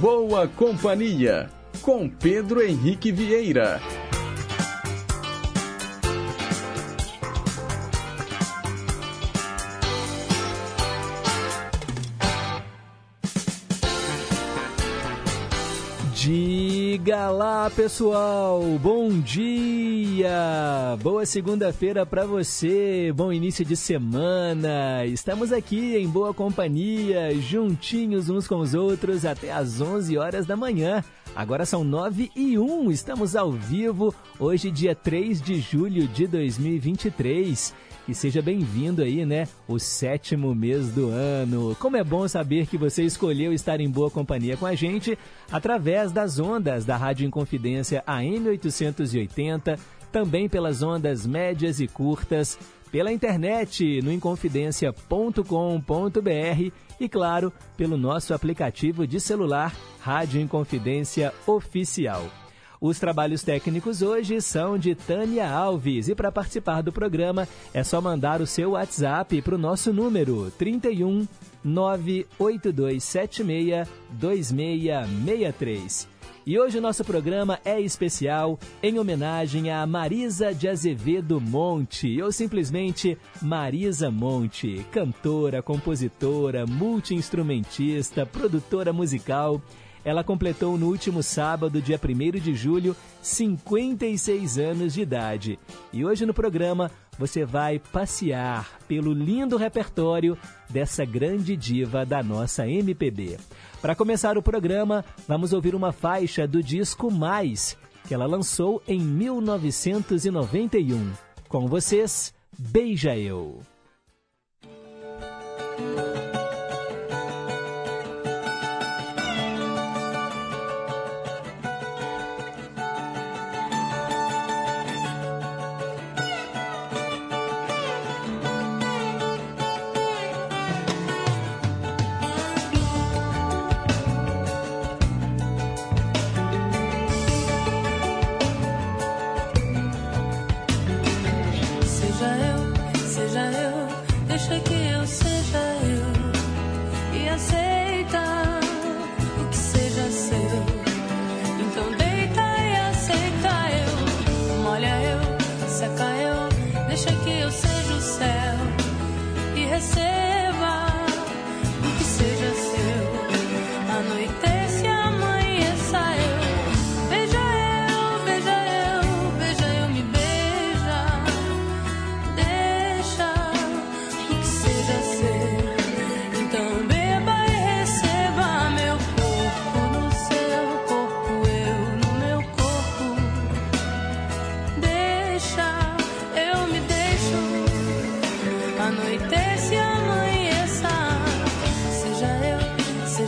Boa Companhia, com Pedro Henrique Vieira. Diga lá, pessoal. Bom dia. Boa segunda-feira para você. Bom início de semana. Estamos aqui em boa companhia, juntinhos uns com os outros até às 11 horas da manhã. Agora são 9 e 1. Estamos ao vivo hoje, dia 3 de julho de 2023 e seja bem-vindo aí, né? O sétimo mês do ano. Como é bom saber que você escolheu estar em boa companhia com a gente através das ondas da Rádio Inconfidência AM 880, também pelas ondas médias e curtas, pela internet no inconfidencia.com.br e, claro, pelo nosso aplicativo de celular Rádio Inconfidência Oficial. Os trabalhos técnicos hoje são de Tânia Alves e para participar do programa é só mandar o seu WhatsApp para o nosso número 31 98276 2663. E hoje o nosso programa é especial em homenagem a Marisa de Azevedo Monte, ou simplesmente Marisa Monte, cantora, compositora, multiinstrumentista, produtora musical ela completou no último sábado, dia 1 de julho, 56 anos de idade. E hoje no programa você vai passear pelo lindo repertório dessa grande diva da nossa MPB. Para começar o programa, vamos ouvir uma faixa do disco Mais, que ela lançou em 1991. Com vocês, Beija Eu.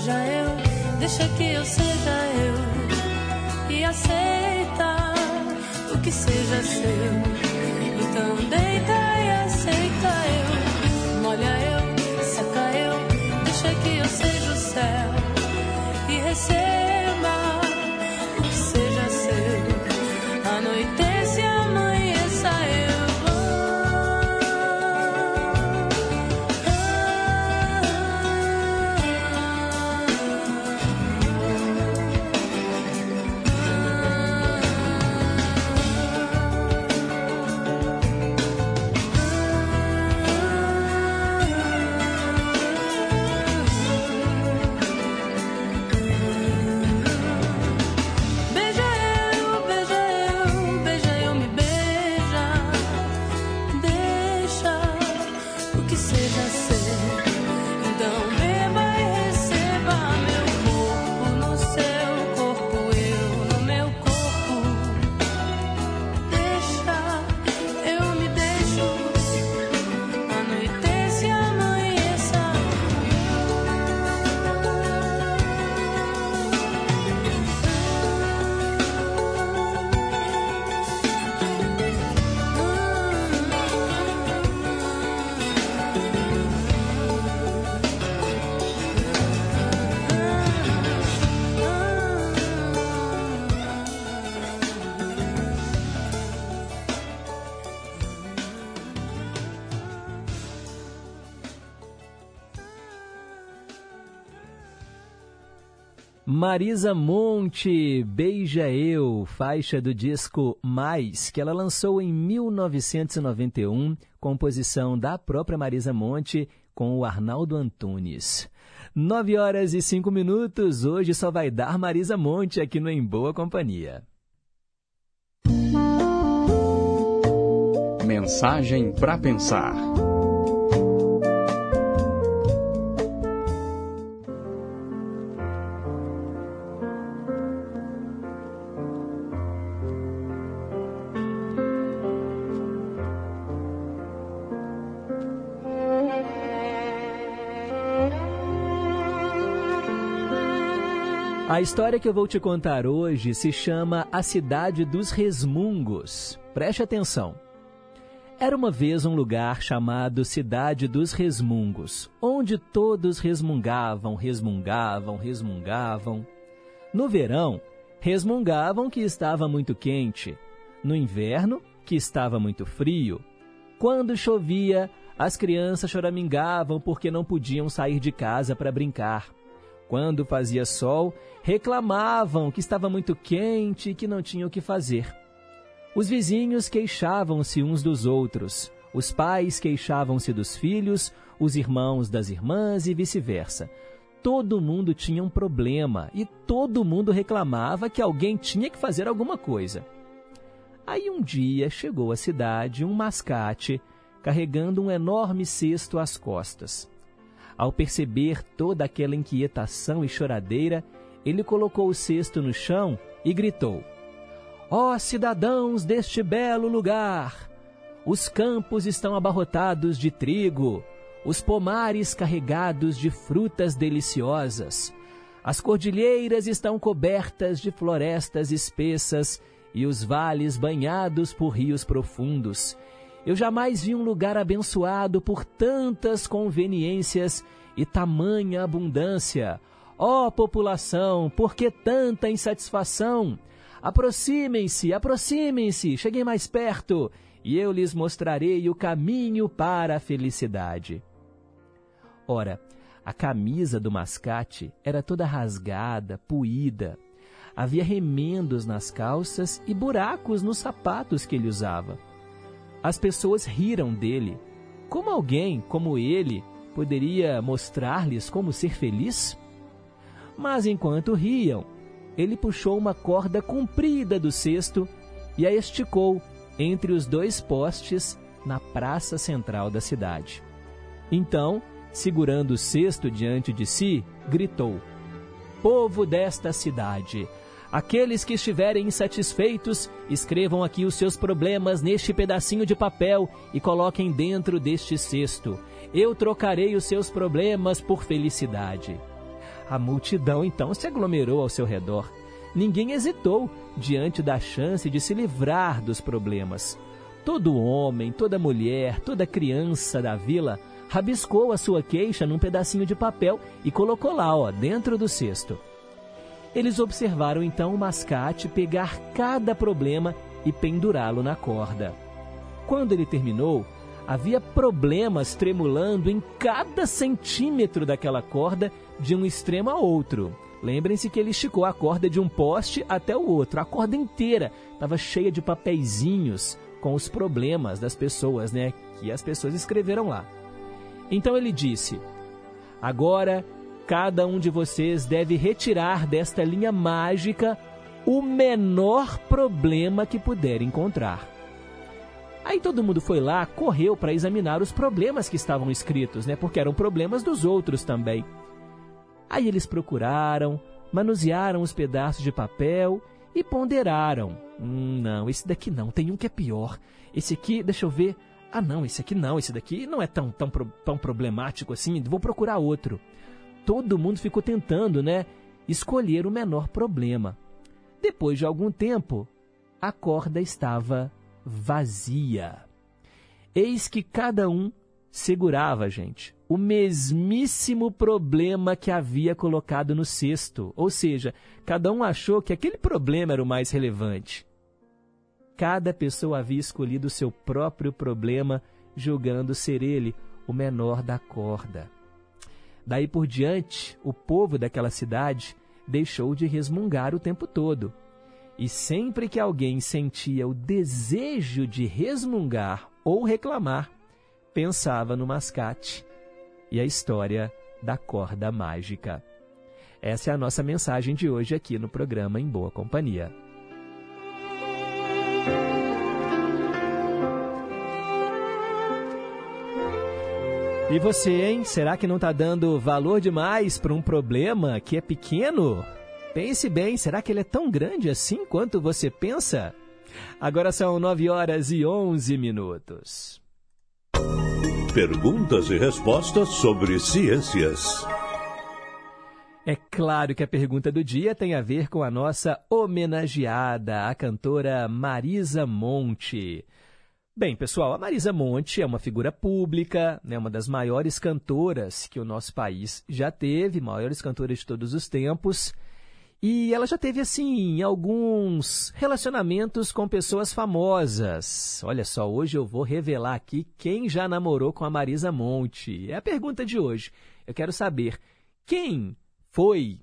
seja eu, deixa que eu seja eu. E aceita o que seja seu. Então deita e aceita eu. Molha eu, seca eu, deixa que eu seja o céu. Marisa Monte, Beija Eu, faixa do disco Mais, que ela lançou em 1991, composição da própria Marisa Monte com o Arnaldo Antunes. Nove horas e cinco minutos, hoje só vai dar Marisa Monte aqui no Em Boa Companhia. Mensagem para pensar. A história que eu vou te contar hoje se chama A Cidade dos Resmungos. Preste atenção. Era uma vez um lugar chamado Cidade dos Resmungos, onde todos resmungavam, resmungavam, resmungavam. No verão, resmungavam que estava muito quente. No inverno, que estava muito frio. Quando chovia, as crianças choramingavam porque não podiam sair de casa para brincar. Quando fazia sol, reclamavam que estava muito quente e que não tinham o que fazer. Os vizinhos queixavam-se uns dos outros, os pais queixavam-se dos filhos, os irmãos das irmãs e vice-versa. Todo mundo tinha um problema e todo mundo reclamava que alguém tinha que fazer alguma coisa. Aí um dia chegou à cidade um mascate carregando um enorme cesto às costas. Ao perceber toda aquela inquietação e choradeira, ele colocou o cesto no chão e gritou: Ó oh, cidadãos deste belo lugar! Os campos estão abarrotados de trigo, os pomares carregados de frutas deliciosas, as cordilheiras estão cobertas de florestas espessas e os vales banhados por rios profundos, eu jamais vi um lugar abençoado por tantas conveniências e tamanha abundância. Ó oh, população, por que tanta insatisfação? Aproximem-se, aproximem-se, cheguem mais perto, e eu lhes mostrarei o caminho para a felicidade. Ora, a camisa do mascate era toda rasgada, puída. Havia remendos nas calças e buracos nos sapatos que ele usava. As pessoas riram dele. Como alguém como ele poderia mostrar-lhes como ser feliz? Mas enquanto riam, ele puxou uma corda comprida do cesto e a esticou entre os dois postes na praça central da cidade. Então, segurando o cesto diante de si, gritou: Povo desta cidade, Aqueles que estiverem insatisfeitos, escrevam aqui os seus problemas neste pedacinho de papel e coloquem dentro deste cesto. Eu trocarei os seus problemas por felicidade. A multidão então se aglomerou ao seu redor. Ninguém hesitou diante da chance de se livrar dos problemas. Todo homem, toda mulher, toda criança da vila rabiscou a sua queixa num pedacinho de papel e colocou lá, ó, dentro do cesto. Eles observaram então o mascate pegar cada problema e pendurá-lo na corda. Quando ele terminou, havia problemas tremulando em cada centímetro daquela corda de um extremo a outro. Lembrem-se que ele esticou a corda de um poste até o outro. A corda inteira estava cheia de papeizinhos com os problemas das pessoas, né? Que as pessoas escreveram lá. Então ele disse: Agora cada um de vocês deve retirar desta linha mágica o menor problema que puder encontrar. Aí todo mundo foi lá, correu para examinar os problemas que estavam escritos, né? Porque eram problemas dos outros também. Aí eles procuraram, manusearam os pedaços de papel e ponderaram. Hum, não, esse daqui não, tem um que é pior. Esse aqui, deixa eu ver. Ah, não, esse aqui não, esse daqui não é tão, tão, tão problemático assim, vou procurar outro todo mundo ficou tentando, né, escolher o menor problema. Depois de algum tempo, a corda estava vazia. Eis que cada um segurava, gente, o mesmíssimo problema que havia colocado no cesto. Ou seja, cada um achou que aquele problema era o mais relevante. Cada pessoa havia escolhido o seu próprio problema, julgando ser ele o menor da corda. Daí por diante, o povo daquela cidade deixou de resmungar o tempo todo. E sempre que alguém sentia o desejo de resmungar ou reclamar, pensava no mascate e a história da corda mágica. Essa é a nossa mensagem de hoje aqui no programa Em Boa Companhia. E você, hein? Será que não está dando valor demais para um problema que é pequeno? Pense bem, será que ele é tão grande assim quanto você pensa? Agora são 9 horas e 11 minutos. Perguntas e respostas sobre ciências. É claro que a pergunta do dia tem a ver com a nossa homenageada, a cantora Marisa Monte. Bem, pessoal, a Marisa Monte é uma figura pública, né, uma das maiores cantoras que o nosso país já teve, maiores cantoras de todos os tempos. E ela já teve, assim, alguns relacionamentos com pessoas famosas. Olha só, hoje eu vou revelar aqui quem já namorou com a Marisa Monte. É a pergunta de hoje. Eu quero saber quem foi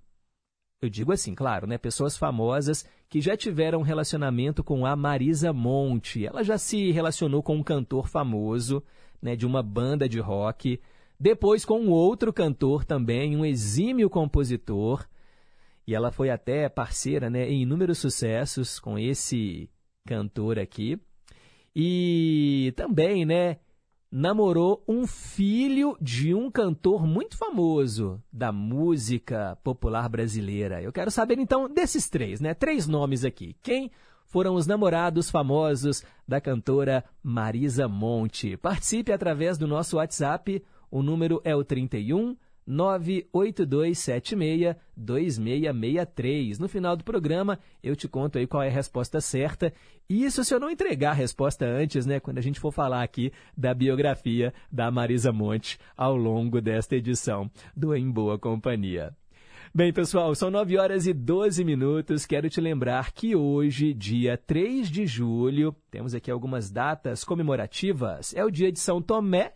eu digo assim, claro, né? Pessoas famosas que já tiveram relacionamento com a Marisa Monte. Ela já se relacionou com um cantor famoso, né? De uma banda de rock. Depois com um outro cantor também, um exímio compositor. E ela foi até parceira, né? Em inúmeros sucessos com esse cantor aqui. E também, né? Namorou um filho de um cantor muito famoso da música popular brasileira. Eu quero saber então desses três, né? Três nomes aqui. Quem foram os namorados famosos da cantora Marisa Monte? Participe através do nosso WhatsApp. O número é o 31 982762663. No final do programa, eu te conto aí qual é a resposta certa. Isso se eu não entregar a resposta antes, né, quando a gente for falar aqui da biografia da Marisa Monte ao longo desta edição do Em Boa Companhia. Bem, pessoal, são 9 horas e 12 minutos. Quero te lembrar que hoje, dia 3 de julho, temos aqui algumas datas comemorativas. É o dia de São Tomé.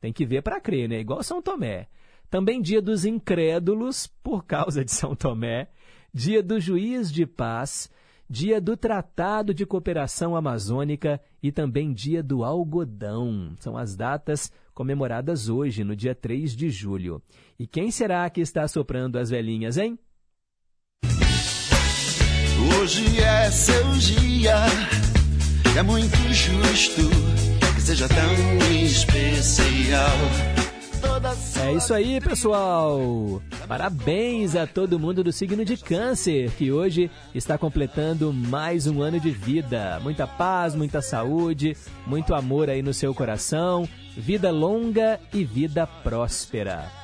Tem que ver para crer, né? Igual São Tomé. Também dia dos incrédulos, por causa de São Tomé, dia do juiz de paz, dia do Tratado de Cooperação Amazônica e também dia do algodão. São as datas comemoradas hoje, no dia 3 de julho. E quem será que está soprando as velhinhas, hein? Hoje é seu dia, é muito justo que seja tão especial. É isso aí, pessoal! Parabéns a todo mundo do signo de Câncer, que hoje está completando mais um ano de vida. Muita paz, muita saúde, muito amor aí no seu coração, vida longa e vida próspera.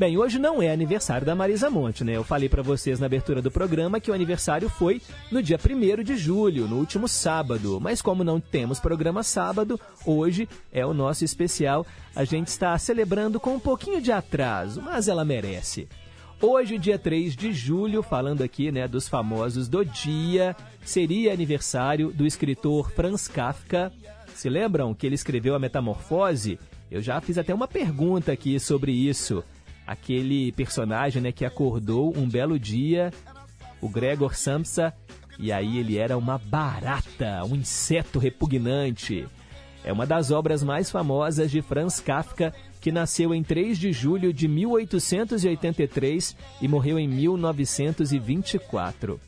Bem, hoje não é aniversário da Marisa Monte, né? Eu falei para vocês na abertura do programa que o aniversário foi no dia 1 de julho, no último sábado. Mas como não temos programa sábado, hoje é o nosso especial. A gente está celebrando com um pouquinho de atraso, mas ela merece. Hoje, dia 3 de julho, falando aqui né, dos famosos do dia, seria aniversário do escritor Franz Kafka. Se lembram que ele escreveu A Metamorfose? Eu já fiz até uma pergunta aqui sobre isso aquele personagem né, que acordou um belo dia, o Gregor Samsa, e aí ele era uma barata, um inseto repugnante. É uma das obras mais famosas de Franz Kafka, que nasceu em 3 de julho de 1883 e morreu em 1924.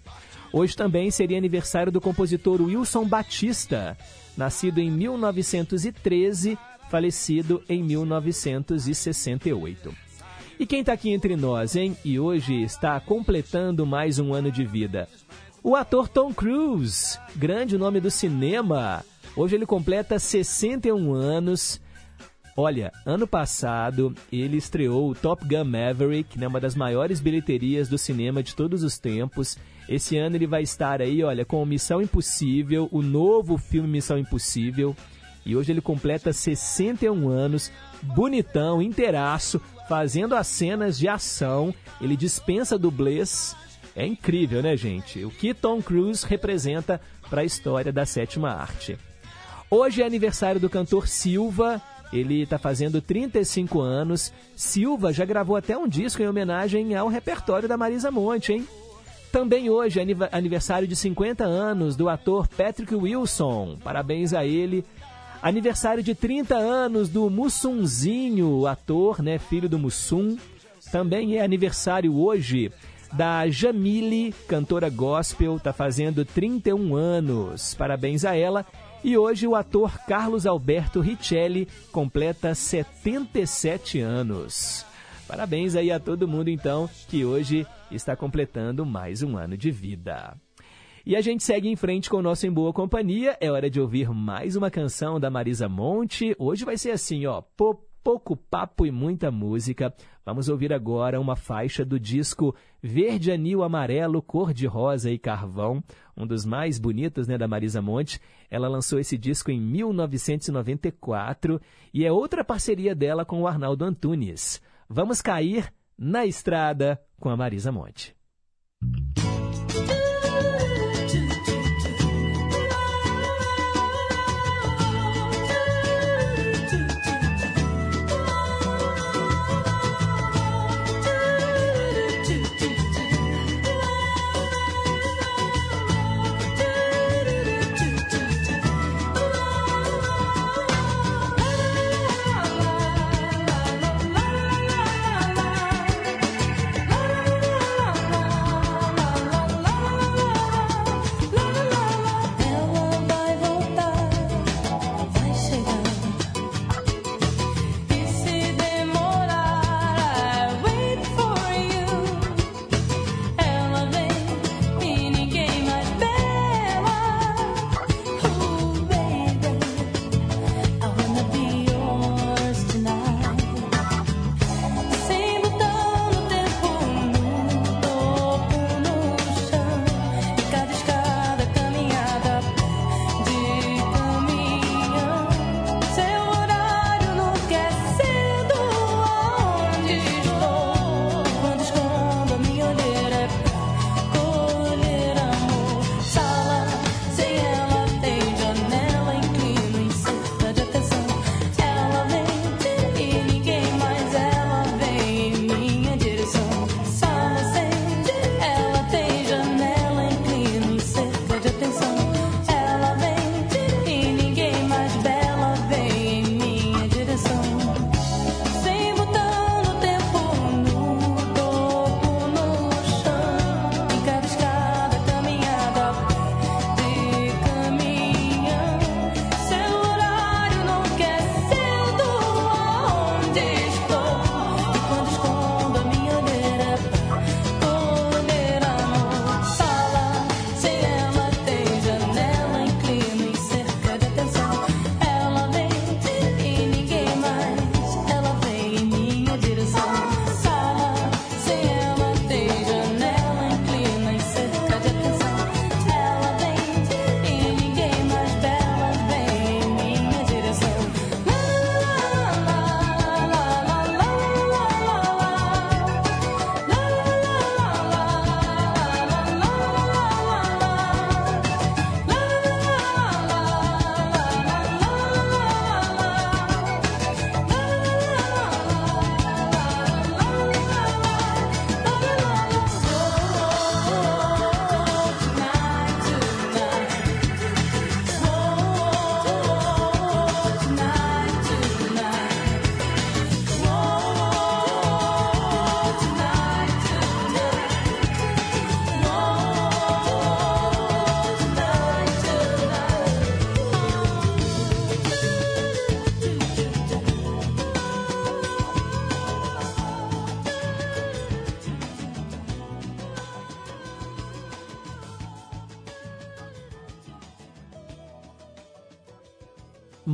Hoje também seria aniversário do compositor Wilson Batista, nascido em 1913, falecido em 1968. E quem está aqui entre nós, hein? E hoje está completando mais um ano de vida. O ator Tom Cruise, grande nome do cinema. Hoje ele completa 61 anos. Olha, ano passado ele estreou o Top Gun Maverick, né, uma das maiores bilheterias do cinema de todos os tempos. Esse ano ele vai estar aí, olha, com Missão Impossível, o novo filme Missão Impossível. E hoje ele completa 61 anos, bonitão, inteiraço, fazendo as cenas de ação. Ele dispensa dublês. É incrível, né, gente? O que Tom Cruise representa para a história da sétima arte. Hoje é aniversário do cantor Silva. Ele está fazendo 35 anos. Silva já gravou até um disco em homenagem ao repertório da Marisa Monte, hein? Também hoje é aniversário de 50 anos do ator Patrick Wilson. Parabéns a ele. Aniversário de 30 anos do Mussunzinho, ator, né, filho do Mussum. Também é aniversário hoje da Jamile, cantora gospel, está fazendo 31 anos. Parabéns a ela. E hoje o ator Carlos Alberto Richelli completa 77 anos. Parabéns aí a todo mundo então que hoje está completando mais um ano de vida. E a gente segue em frente com o nosso Em Boa Companhia. É hora de ouvir mais uma canção da Marisa Monte. Hoje vai ser assim, ó, pouco papo e muita música. Vamos ouvir agora uma faixa do disco Verde Anil Amarelo, Cor de Rosa e Carvão, um dos mais bonitos né, da Marisa Monte. Ela lançou esse disco em 1994 e é outra parceria dela com o Arnaldo Antunes. Vamos cair na estrada com a Marisa Monte.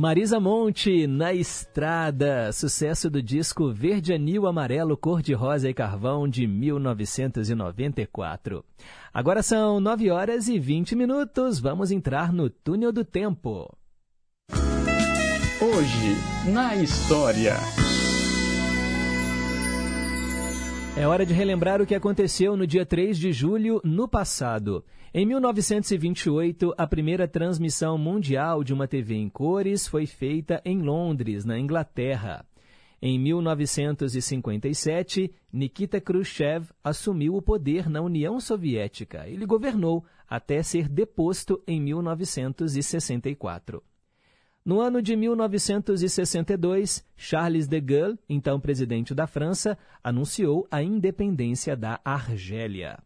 Marisa Monte, Na Estrada, sucesso do disco Verde Anil Amarelo Cor de Rosa e Carvão de 1994. Agora são 9 horas e 20 minutos, vamos entrar no Túnel do Tempo. Hoje, na história. É hora de relembrar o que aconteceu no dia 3 de julho no passado. Em 1928, a primeira transmissão mundial de uma TV em cores foi feita em Londres, na Inglaterra. Em 1957, Nikita Khrushchev assumiu o poder na União Soviética. Ele governou até ser deposto em 1964. No ano de 1962, Charles de Gaulle, então presidente da França, anunciou a independência da Argélia.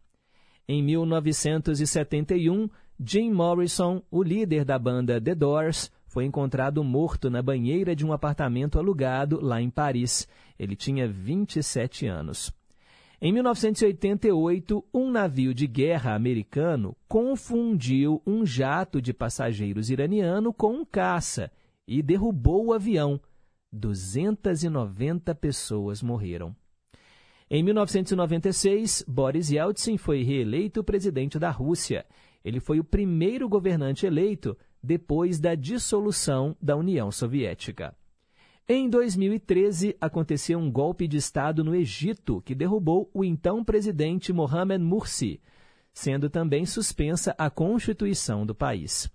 Em 1971, Jim Morrison, o líder da banda The Doors, foi encontrado morto na banheira de um apartamento alugado lá em Paris. Ele tinha 27 anos. Em 1988, um navio de guerra americano confundiu um jato de passageiros iraniano com um caça e derrubou o avião. 290 pessoas morreram. Em 1996, Boris Yeltsin foi reeleito presidente da Rússia. Ele foi o primeiro governante eleito depois da dissolução da União Soviética. Em 2013, aconteceu um golpe de Estado no Egito que derrubou o então presidente Mohamed Mursi, sendo também suspensa a Constituição do país.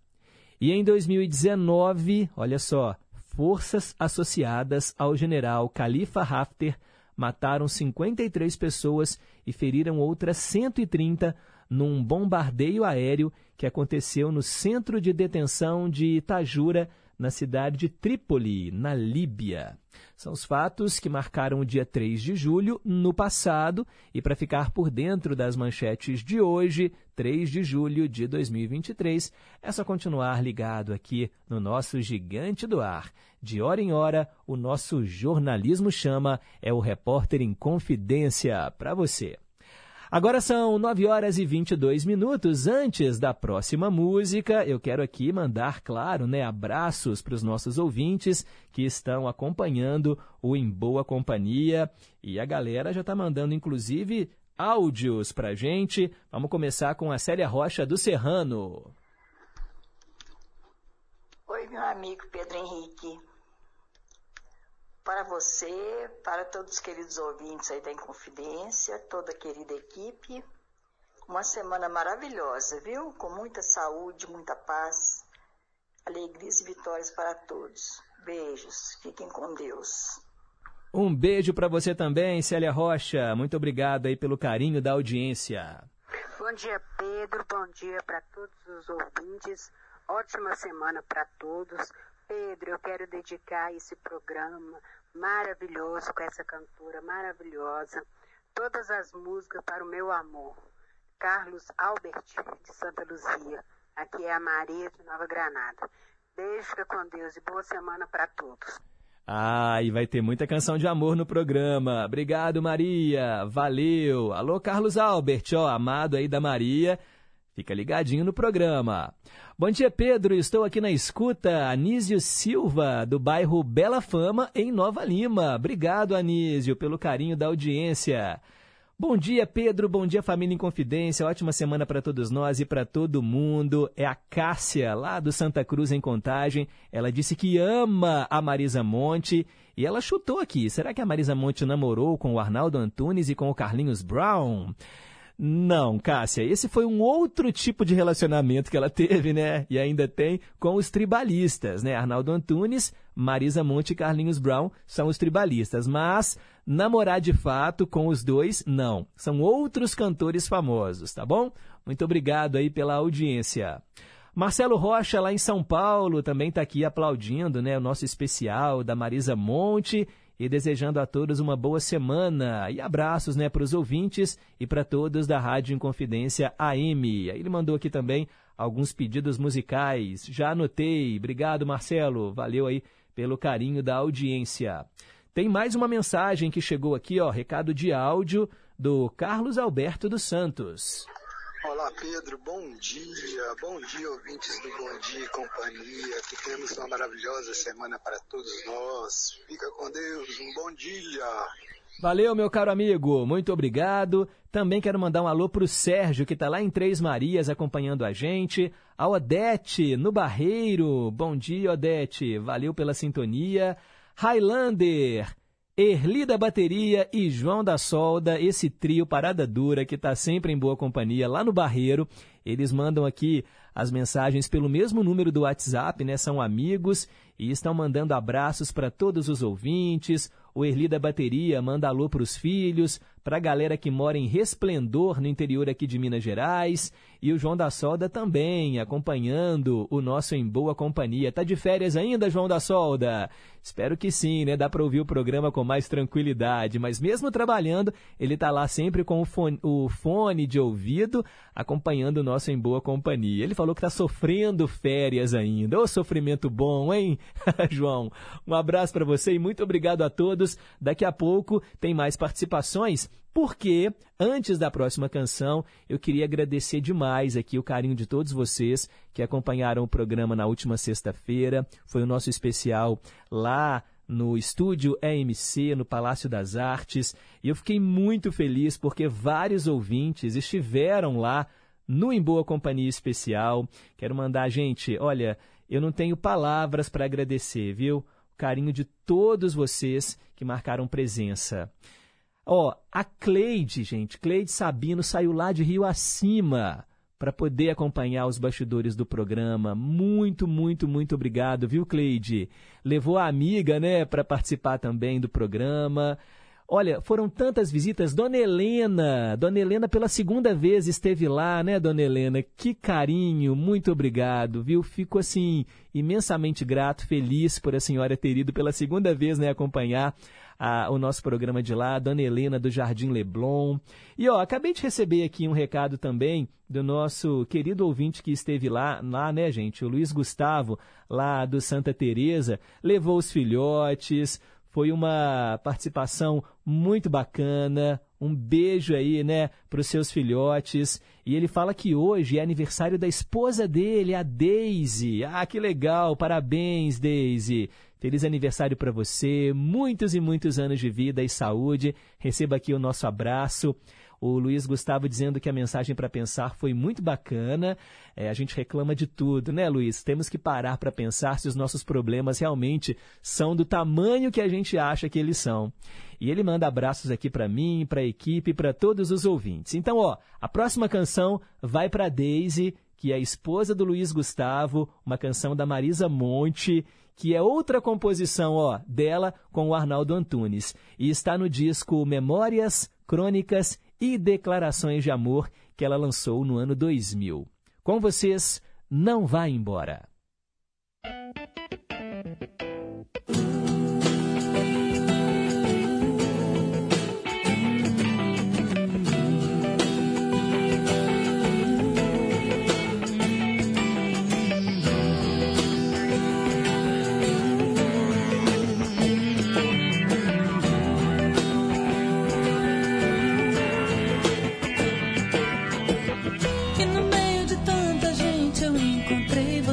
E em 2019, olha só, forças associadas ao general Khalifa Haftar mataram 53 pessoas e feriram outras 130 num bombardeio aéreo que aconteceu no centro de detenção de Itajura, na cidade de Trípoli, na Líbia. São os fatos que marcaram o dia 3 de julho no passado e para ficar por dentro das manchetes de hoje, 3 de julho de 2023, é só continuar ligado aqui no nosso Gigante do Ar. De hora em hora, o nosso jornalismo chama é o repórter em confidência para você. Agora são 9 horas e 22 minutos. Antes da próxima música, eu quero aqui mandar, claro, né, abraços para os nossos ouvintes que estão acompanhando o Em Boa Companhia. E a galera já está mandando, inclusive, áudios para gente. Vamos começar com a Célia Rocha do Serrano. Oi, meu amigo Pedro Henrique para você, para todos os queridos ouvintes aí da Inconfidência, toda a querida equipe. Uma semana maravilhosa, viu? Com muita saúde, muita paz, alegrias e vitórias para todos. Beijos, fiquem com Deus. Um beijo para você também, Célia Rocha. Muito obrigado aí pelo carinho da audiência. Bom dia, Pedro. Bom dia para todos os ouvintes. Ótima semana para todos. Pedro, eu quero dedicar esse programa maravilhoso com essa cantora maravilhosa. Todas as músicas para o meu amor. Carlos Albert, de Santa Luzia. Aqui é a Maria de Nova Granada. Beijo, fica com Deus e boa semana para todos. Ah, e vai ter muita canção de amor no programa. Obrigado, Maria. Valeu. Alô, Carlos Albert, ó, amado aí da Maria. Fica ligadinho no programa. Bom dia, Pedro. Estou aqui na escuta. Anísio Silva, do bairro Bela Fama, em Nova Lima. Obrigado, Anísio, pelo carinho da audiência. Bom dia, Pedro. Bom dia, família em confidência. Ótima semana para todos nós e para todo mundo. É a Cássia, lá do Santa Cruz, em Contagem. Ela disse que ama a Marisa Monte e ela chutou aqui. Será que a Marisa Monte namorou com o Arnaldo Antunes e com o Carlinhos Brown? Não, Cássia, esse foi um outro tipo de relacionamento que ela teve, né? E ainda tem com os tribalistas, né? Arnaldo Antunes, Marisa Monte e Carlinhos Brown são os tribalistas, mas namorar de fato com os dois, não. São outros cantores famosos, tá bom? Muito obrigado aí pela audiência. Marcelo Rocha, lá em São Paulo, também está aqui aplaudindo né, o nosso especial da Marisa Monte e desejando a todos uma boa semana e abraços né, para os ouvintes e para todos da Rádio Inconfidência AM. Ele mandou aqui também alguns pedidos musicais. Já anotei. Obrigado, Marcelo. Valeu aí pelo carinho da audiência. Tem mais uma mensagem que chegou aqui, ó, recado de áudio do Carlos Alberto dos Santos. Olá, Pedro. Bom dia. Bom dia, ouvintes do Bom Dia e Companhia. Que temos uma maravilhosa semana para todos nós. Fica com Deus. Um bom dia. Valeu, meu caro amigo. Muito obrigado. Também quero mandar um alô para o Sérgio, que está lá em Três Marias acompanhando a gente. A Odete, no Barreiro. Bom dia, Odete. Valeu pela sintonia. Highlander, Erli da Bateria e João da Solda, esse trio Parada Dura que está sempre em boa companhia lá no Barreiro. Eles mandam aqui as mensagens pelo mesmo número do WhatsApp, né? São amigos e estão mandando abraços para todos os ouvintes. O Erli da Bateria manda alô para os filhos, para a galera que mora em Resplendor, no interior aqui de Minas Gerais. E o João da Solda também, acompanhando o nosso Em Boa Companhia. Tá de férias ainda, João da Solda? Espero que sim, né? Dá para ouvir o programa com mais tranquilidade. Mas mesmo trabalhando, ele tá lá sempre com o fone, o fone de ouvido, acompanhando o nosso Em Boa Companhia. Ele falou que tá sofrendo férias ainda. Ô sofrimento bom, hein, João? Um abraço para você e muito obrigado a todos. Daqui a pouco tem mais participações porque antes da próxima canção, eu queria agradecer demais aqui o carinho de todos vocês que acompanharam o programa na última sexta-feira. Foi o nosso especial lá no estúdio EMC, no Palácio das Artes, e eu fiquei muito feliz porque vários ouvintes estiveram lá no Em Boa Companhia Especial. Quero mandar, gente, olha, eu não tenho palavras para agradecer, viu? O carinho de todos vocês que marcaram presença. Ó, a Cleide, gente, Cleide Sabino saiu lá de Rio Acima para poder acompanhar os bastidores do programa. Muito, muito, muito obrigado, viu, Cleide? Levou a amiga, né, para participar também do programa. Olha, foram tantas visitas. Dona Helena, Dona Helena pela segunda vez esteve lá, né, Dona Helena? Que carinho, muito obrigado, viu? Fico assim imensamente grato, feliz por a senhora ter ido pela segunda vez, né, acompanhar a, o nosso programa de lá, Dona Helena do Jardim Leblon. E ó, acabei de receber aqui um recado também do nosso querido ouvinte que esteve lá, lá, né, gente? O Luiz Gustavo, lá do Santa Teresa, levou os filhotes. Foi uma participação muito bacana. Um beijo aí, né, para os seus filhotes. E ele fala que hoje é aniversário da esposa dele, a Daisy. Ah, que legal! Parabéns, Daisy. Feliz aniversário para você, muitos e muitos anos de vida e saúde. Receba aqui o nosso abraço. O Luiz Gustavo dizendo que a mensagem para pensar foi muito bacana. É, a gente reclama de tudo, né, Luiz? Temos que parar para pensar se os nossos problemas realmente são do tamanho que a gente acha que eles são. E ele manda abraços aqui para mim, para a equipe, para todos os ouvintes. Então, ó, a próxima canção vai para Daisy, que é a esposa do Luiz Gustavo, uma canção da Marisa Monte que é outra composição ó, dela com o Arnaldo Antunes. E está no disco Memórias, Crônicas e Declarações de Amor, que ela lançou no ano 2000. Com vocês, Não Vá Embora.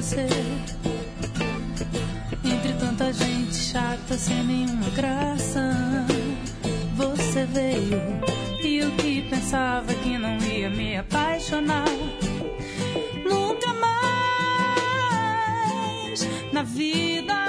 Você. Entre tanta gente chata sem nenhuma graça, você veio. E eu que pensava que não ia me apaixonar. Nunca mais na vida.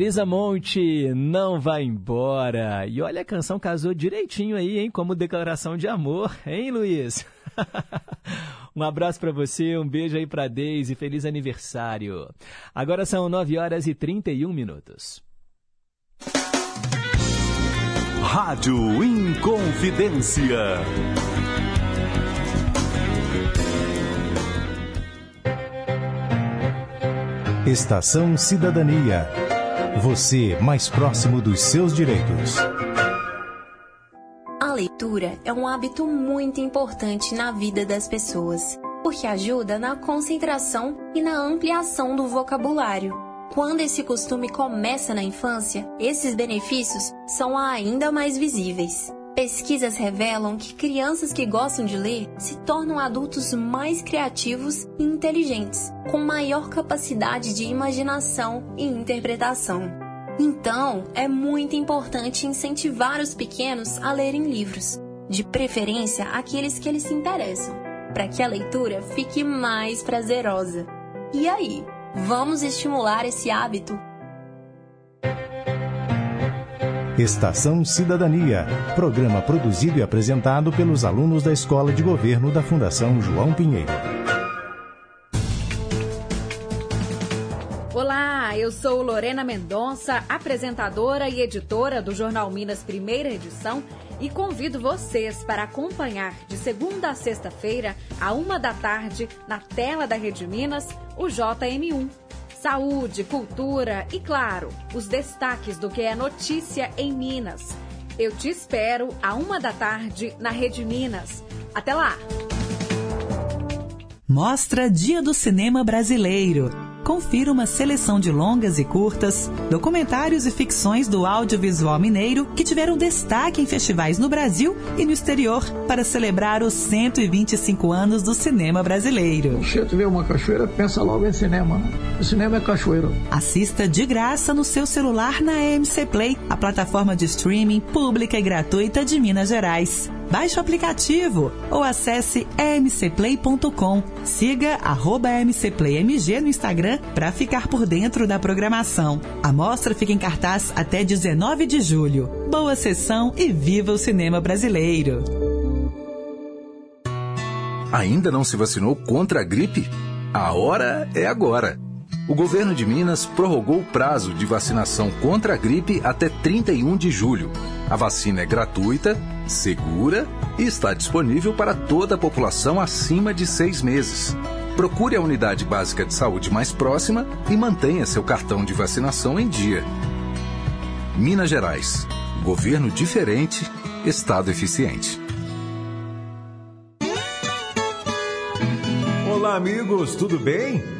Marisa Monte, não vai embora. E olha, a canção casou direitinho aí, hein? Como declaração de amor, hein, Luiz? um abraço para você, um beijo aí para Deise, feliz aniversário. Agora são 9 horas e 31 minutos. Rádio Inconfidência. Estação Cidadania. Você mais próximo dos seus direitos. A leitura é um hábito muito importante na vida das pessoas, porque ajuda na concentração e na ampliação do vocabulário. Quando esse costume começa na infância, esses benefícios são ainda mais visíveis. Pesquisas revelam que crianças que gostam de ler se tornam adultos mais criativos e inteligentes, com maior capacidade de imaginação e interpretação. Então, é muito importante incentivar os pequenos a lerem livros, de preferência aqueles que eles se interessam, para que a leitura fique mais prazerosa. E aí, vamos estimular esse hábito Estação Cidadania, programa produzido e apresentado pelos alunos da Escola de Governo da Fundação João Pinheiro. Olá, eu sou Lorena Mendonça, apresentadora e editora do Jornal Minas Primeira Edição e convido vocês para acompanhar de segunda a sexta-feira, a uma da tarde, na tela da Rede Minas, o JM1 saúde, cultura e, claro, os destaques do que é notícia em Minas. Eu te espero a uma da tarde na Rede Minas. Até lá! Mostra Dia do Cinema Brasileiro confira uma seleção de longas e curtas, documentários e ficções do audiovisual mineiro que tiveram destaque em festivais no Brasil e no exterior para celebrar os 125 anos do cinema brasileiro. Se vê uma cachoeira, pensa logo em cinema. Né? O cinema é cachoeira. Assista de graça no seu celular na MC Play, a plataforma de streaming pública e gratuita de Minas Gerais. Baixe o aplicativo ou acesse mcplay.com. Siga mcplaymg no Instagram para ficar por dentro da programação. A mostra fica em cartaz até 19 de julho. Boa sessão e viva o cinema brasileiro! Ainda não se vacinou contra a gripe? A hora é agora! O governo de Minas prorrogou o prazo de vacinação contra a gripe até 31 de julho. A vacina é gratuita, segura e está disponível para toda a população acima de seis meses. Procure a unidade básica de saúde mais próxima e mantenha seu cartão de vacinação em dia. Minas Gerais. Governo diferente, Estado eficiente. Olá, amigos, tudo bem?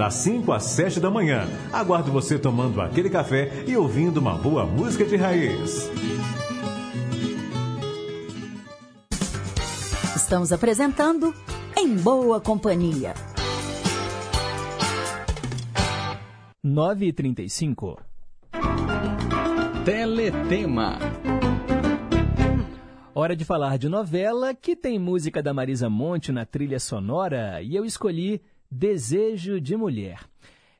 das 5 às 7 da manhã. Aguardo você tomando aquele café e ouvindo uma boa música de raiz. Estamos apresentando Em Boa Companhia. 9h35 Teletema Hora de falar de novela que tem música da Marisa Monte na trilha sonora e eu escolhi Desejo de Mulher.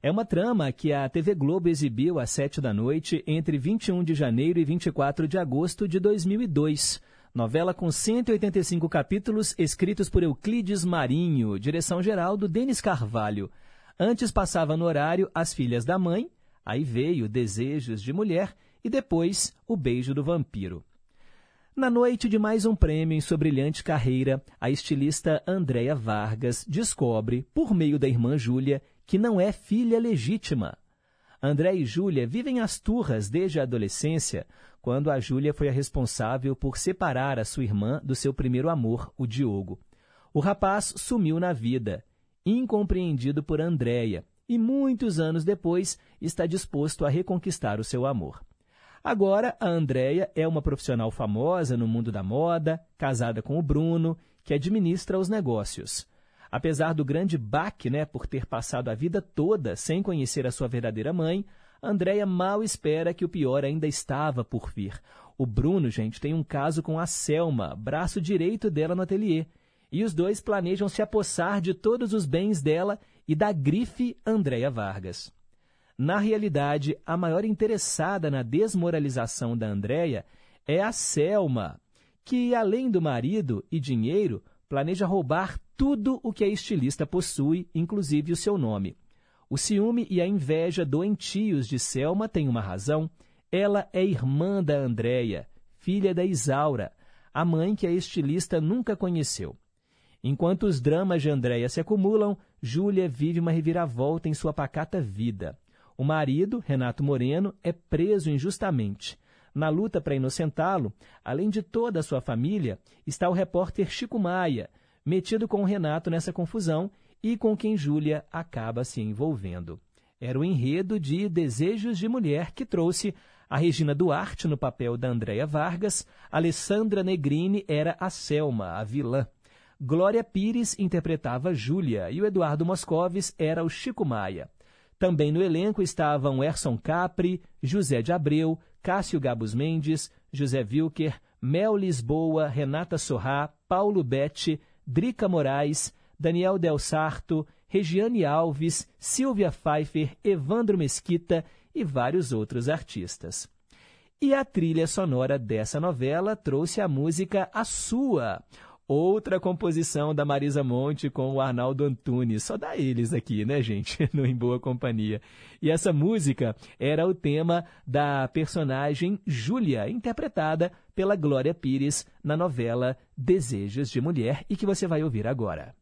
É uma trama que a TV Globo exibiu às sete da noite entre 21 de janeiro e 24 de agosto de 2002. Novela com 185 capítulos, escritos por Euclides Marinho, direção-geral do Denis Carvalho. Antes passava no horário As Filhas da Mãe, aí veio Desejos de Mulher e depois O Beijo do Vampiro. Na noite de mais um prêmio em sua brilhante carreira, a estilista Andréa Vargas descobre, por meio da irmã Júlia, que não é filha legítima. André e Júlia vivem as turras desde a adolescência, quando a Júlia foi a responsável por separar a sua irmã do seu primeiro amor, o Diogo. O rapaz sumiu na vida, incompreendido por Andréia, e muitos anos depois está disposto a reconquistar o seu amor. Agora, a Andrea é uma profissional famosa no mundo da moda, casada com o Bruno, que administra os negócios. Apesar do grande baque, né, por ter passado a vida toda sem conhecer a sua verdadeira mãe, Andréia mal espera que o pior ainda estava por vir. O Bruno, gente, tem um caso com a Selma, braço direito dela no ateliê. E os dois planejam se apossar de todos os bens dela e da grife Andréia Vargas. Na realidade, a maior interessada na desmoralização da Andréia é a Selma, que, além do marido e dinheiro, planeja roubar tudo o que a estilista possui, inclusive o seu nome. O ciúme e a inveja doentios de Selma têm uma razão. Ela é irmã da Andréia, filha da Isaura, a mãe que a estilista nunca conheceu. Enquanto os dramas de Andréia se acumulam, Júlia vive uma reviravolta em sua pacata vida. O marido, Renato Moreno, é preso injustamente. Na luta para inocentá-lo, além de toda a sua família, está o repórter Chico Maia, metido com o Renato nessa confusão e com quem Júlia acaba se envolvendo. Era o enredo de Desejos de Mulher que trouxe a Regina Duarte no papel da Andréia Vargas, Alessandra Negrini era a Selma, a vilã. Glória Pires interpretava Júlia e o Eduardo Moscovis era o Chico Maia. Também no elenco estavam Erson Capri, José de Abreu, Cássio Gabus Mendes, José Wilker, Mel Lisboa, Renata Sorrá, Paulo Betti, Drica Moraes, Daniel Del Sarto, Regiane Alves, Silvia Pfeiffer, Evandro Mesquita e vários outros artistas. E a trilha sonora dessa novela trouxe a música A Sua, outra composição da Marisa Monte com o Arnaldo Antunes. Só dá eles aqui, né, gente? No Em Boa Companhia. E essa música era o tema da personagem Júlia, interpretada pela Glória Pires na novela Desejos de Mulher e que você vai ouvir agora.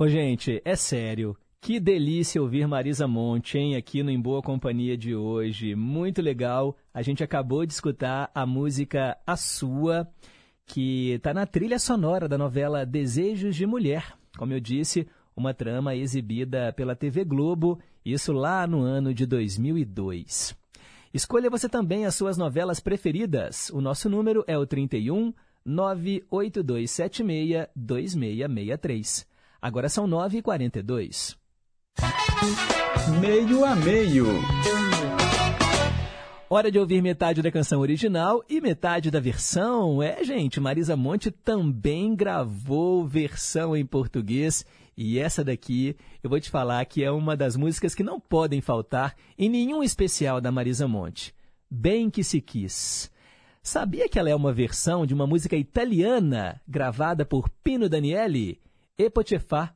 Ô, gente, é sério. Que delícia ouvir Marisa Monte, hein, aqui no Em Boa Companhia de hoje. Muito legal. A gente acabou de escutar a música A Sua, que está na trilha sonora da novela Desejos de Mulher. Como eu disse, uma trama exibida pela TV Globo, isso lá no ano de 2002. Escolha você também as suas novelas preferidas. O nosso número é o 31 98276 2663. Agora são 9h42. Meio a meio. Hora de ouvir metade da canção original e metade da versão. É, gente, Marisa Monte também gravou versão em português. E essa daqui, eu vou te falar que é uma das músicas que não podem faltar em nenhum especial da Marisa Monte. Bem que se quis. Sabia que ela é uma versão de uma música italiana gravada por Pino Daniele? Epotefá.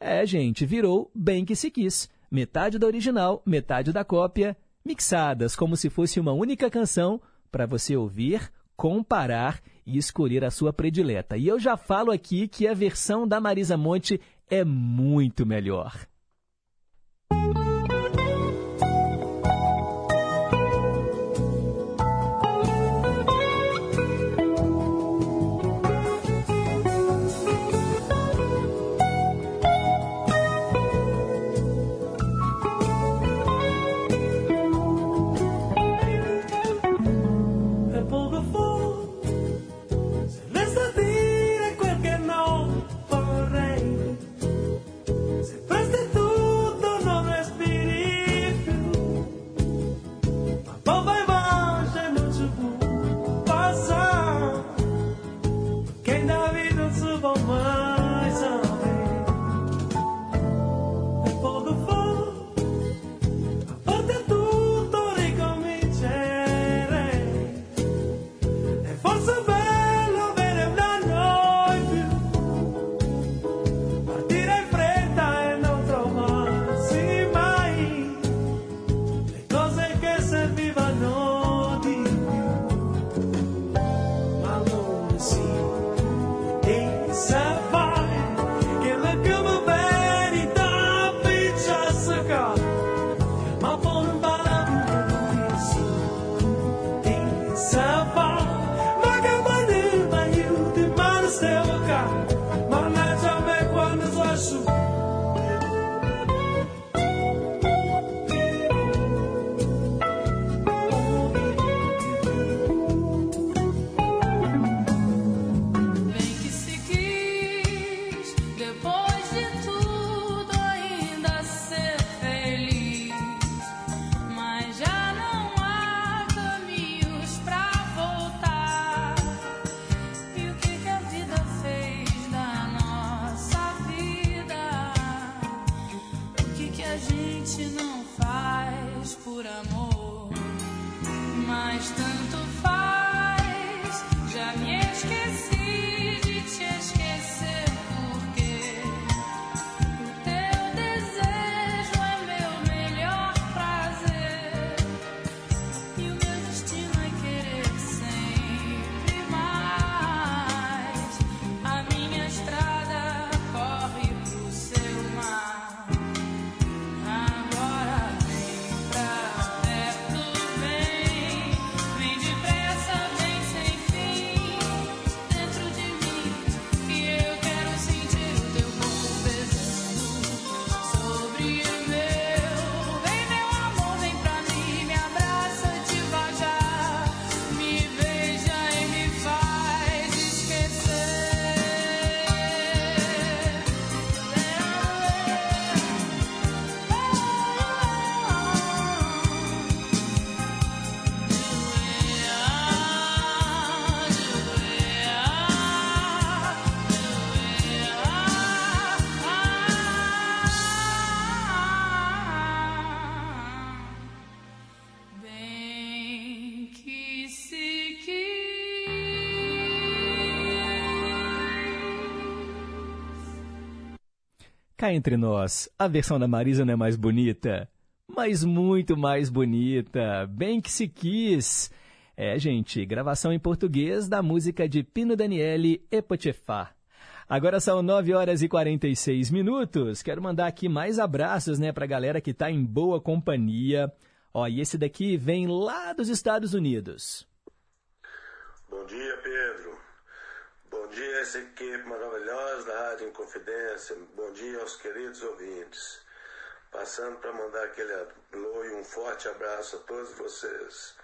É, gente, virou bem que se quis. Metade da original, metade da cópia, mixadas como se fosse uma única canção para você ouvir, comparar e escolher a sua predileta. E eu já falo aqui que a versão da Marisa Monte é muito melhor. Cá entre nós, a versão da Marisa não é mais bonita? Mas muito mais bonita, bem que se quis. É, gente, gravação em português da música de Pino Daniele Epotefá. Agora são 9 horas e 46 minutos. Quero mandar aqui mais abraços, né, pra galera que tá em boa companhia. Ó, e esse daqui vem lá dos Estados Unidos. Bom dia, Pedro. Bom dia essa equipe maravilhosa da Rádio Inconfidência. Bom dia aos queridos ouvintes. Passando para mandar aquele alô e um forte abraço a todos vocês.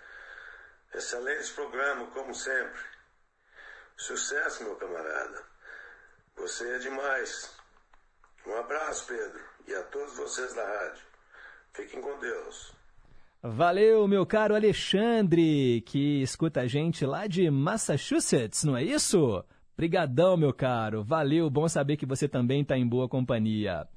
Excelente programa, como sempre. Sucesso, meu camarada. Você é demais. Um abraço, Pedro, e a todos vocês da rádio. Fiquem com Deus. Valeu, meu caro Alexandre, que escuta a gente lá de Massachusetts, não é isso? Brigadão, meu caro. Valeu, bom saber que você também está em boa companhia.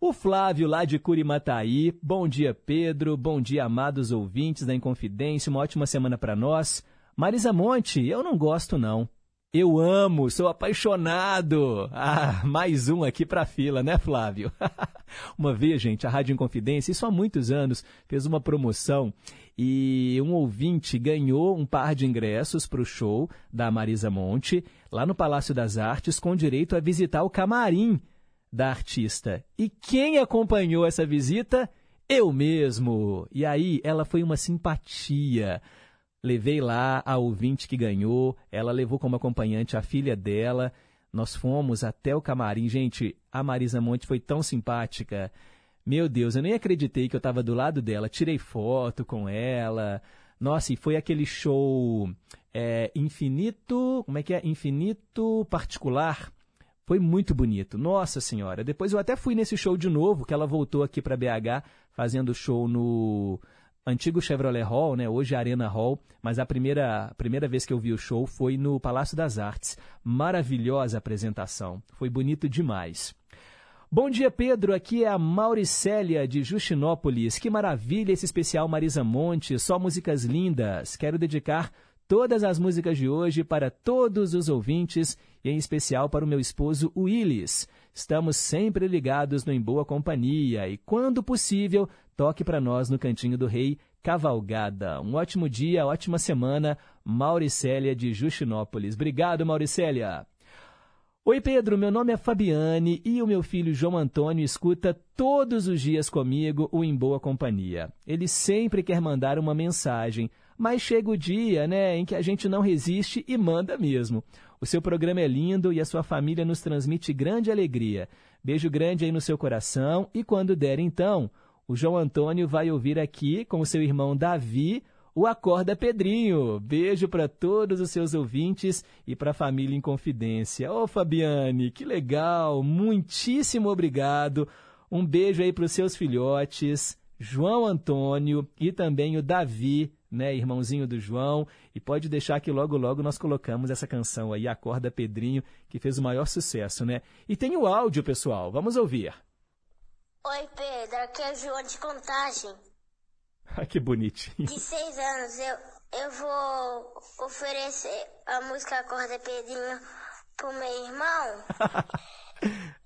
O Flávio, lá de Curimataí. Bom dia, Pedro. Bom dia, amados ouvintes da Inconfidência. Uma ótima semana para nós. Marisa Monte, eu não gosto, não. Eu amo, sou apaixonado. Ah, mais um aqui para fila, né, Flávio? uma vez, gente, a Rádio Inconfidência, isso há muitos anos, fez uma promoção e um ouvinte ganhou um par de ingressos para o show da Marisa Monte, lá no Palácio das Artes, com direito a visitar o camarim da artista. E quem acompanhou essa visita? Eu mesmo. E aí, ela foi uma simpatia. Levei lá a ouvinte que ganhou, ela levou como acompanhante a filha dela. Nós fomos até o camarim. Gente, a Marisa Monte foi tão simpática. Meu Deus, eu nem acreditei que eu estava do lado dela. Tirei foto com ela. Nossa, e foi aquele show é, infinito. Como é que é? Infinito particular. Foi muito bonito. Nossa Senhora. Depois eu até fui nesse show de novo, que ela voltou aqui para BH, fazendo show no antigo Chevrolet Hall, né, hoje Arena Hall, mas a primeira, primeira vez que eu vi o show foi no Palácio das Artes. Maravilhosa apresentação, foi bonito demais. Bom dia, Pedro. Aqui é a Mauricélia de Justinópolis. Que maravilha esse especial Marisa Monte, só músicas lindas. Quero dedicar todas as músicas de hoje para todos os ouvintes e em especial para o meu esposo Willis. Estamos sempre ligados no Em Boa Companhia e, quando possível, toque para nós no Cantinho do Rei Cavalgada. Um ótimo dia, ótima semana. Mauricélia de Justinópolis. Obrigado, Mauricélia. Oi, Pedro. Meu nome é Fabiane e o meu filho João Antônio escuta todos os dias comigo o Em Boa Companhia. Ele sempre quer mandar uma mensagem, mas chega o dia, né, em que a gente não resiste e manda mesmo. O seu programa é lindo e a sua família nos transmite grande alegria. Beijo grande aí no seu coração e quando der então, o João Antônio vai ouvir aqui com o seu irmão Davi o Acorda Pedrinho. Beijo para todos os seus ouvintes e para a família em confidência. Ô Fabiane, que legal! Muitíssimo obrigado. Um beijo aí para os seus filhotes, João Antônio e também o Davi né, irmãozinho do João, e pode deixar que logo logo nós colocamos essa canção aí, Acorda Pedrinho, que fez o maior sucesso, né? E tem o áudio, pessoal, vamos ouvir. Oi, Pedro, aqui é o João de Contagem. Ah, que bonitinho. De seis anos, eu, eu vou oferecer a música Acorda Pedrinho pro meu irmão.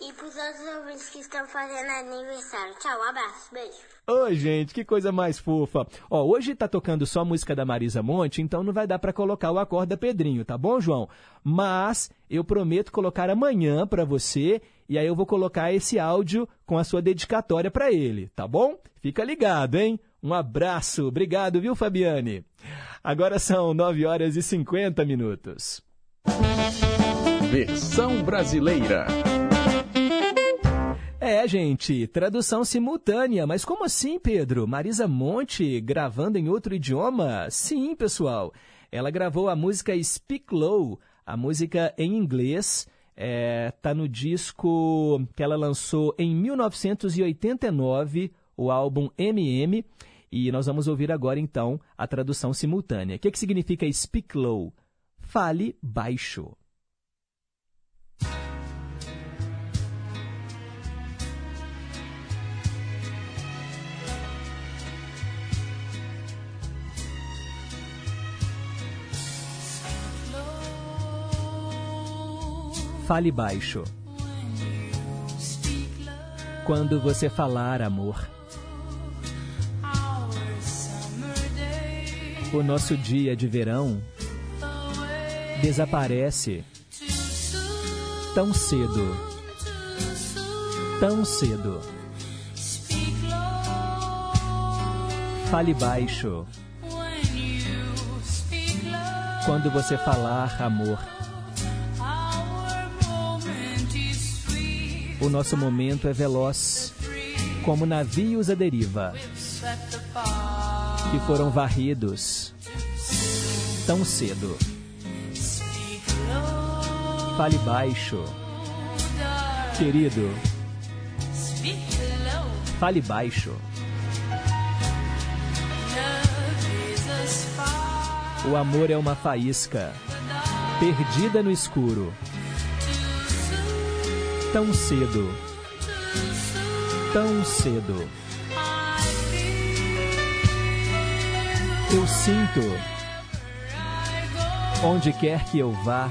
e pros outros ouvintes que estão fazendo aniversário. Tchau, um abraço, beijo. Oi, gente, que coisa mais fofa. Ó, hoje tá tocando só música da Marisa Monte, então não vai dar para colocar o Acorda Pedrinho, tá bom, João? Mas eu prometo colocar amanhã para você e aí eu vou colocar esse áudio com a sua dedicatória para ele, tá bom? Fica ligado, hein? Um abraço, obrigado, viu, Fabiane? Agora são 9 horas e 50 minutos. Versão brasileira. É, gente, tradução simultânea. Mas como assim, Pedro? Marisa Monte gravando em outro idioma? Sim, pessoal. Ela gravou a música Speak Low, a música em inglês. É, tá no disco que ela lançou em 1989, o álbum MM. E nós vamos ouvir agora, então, a tradução simultânea. O que, que significa Speak Low? Fale baixo. Fale baixo. Quando você falar, amor. O nosso dia de verão desaparece tão cedo, tão cedo. Fale baixo. Quando você falar amor, o nosso momento é veloz, como navios à deriva, que foram varridos tão cedo. Fale baixo, querido. Fale baixo. O amor é uma faísca, perdida no escuro. Tão cedo, tão cedo. Eu sinto, onde quer que eu vá,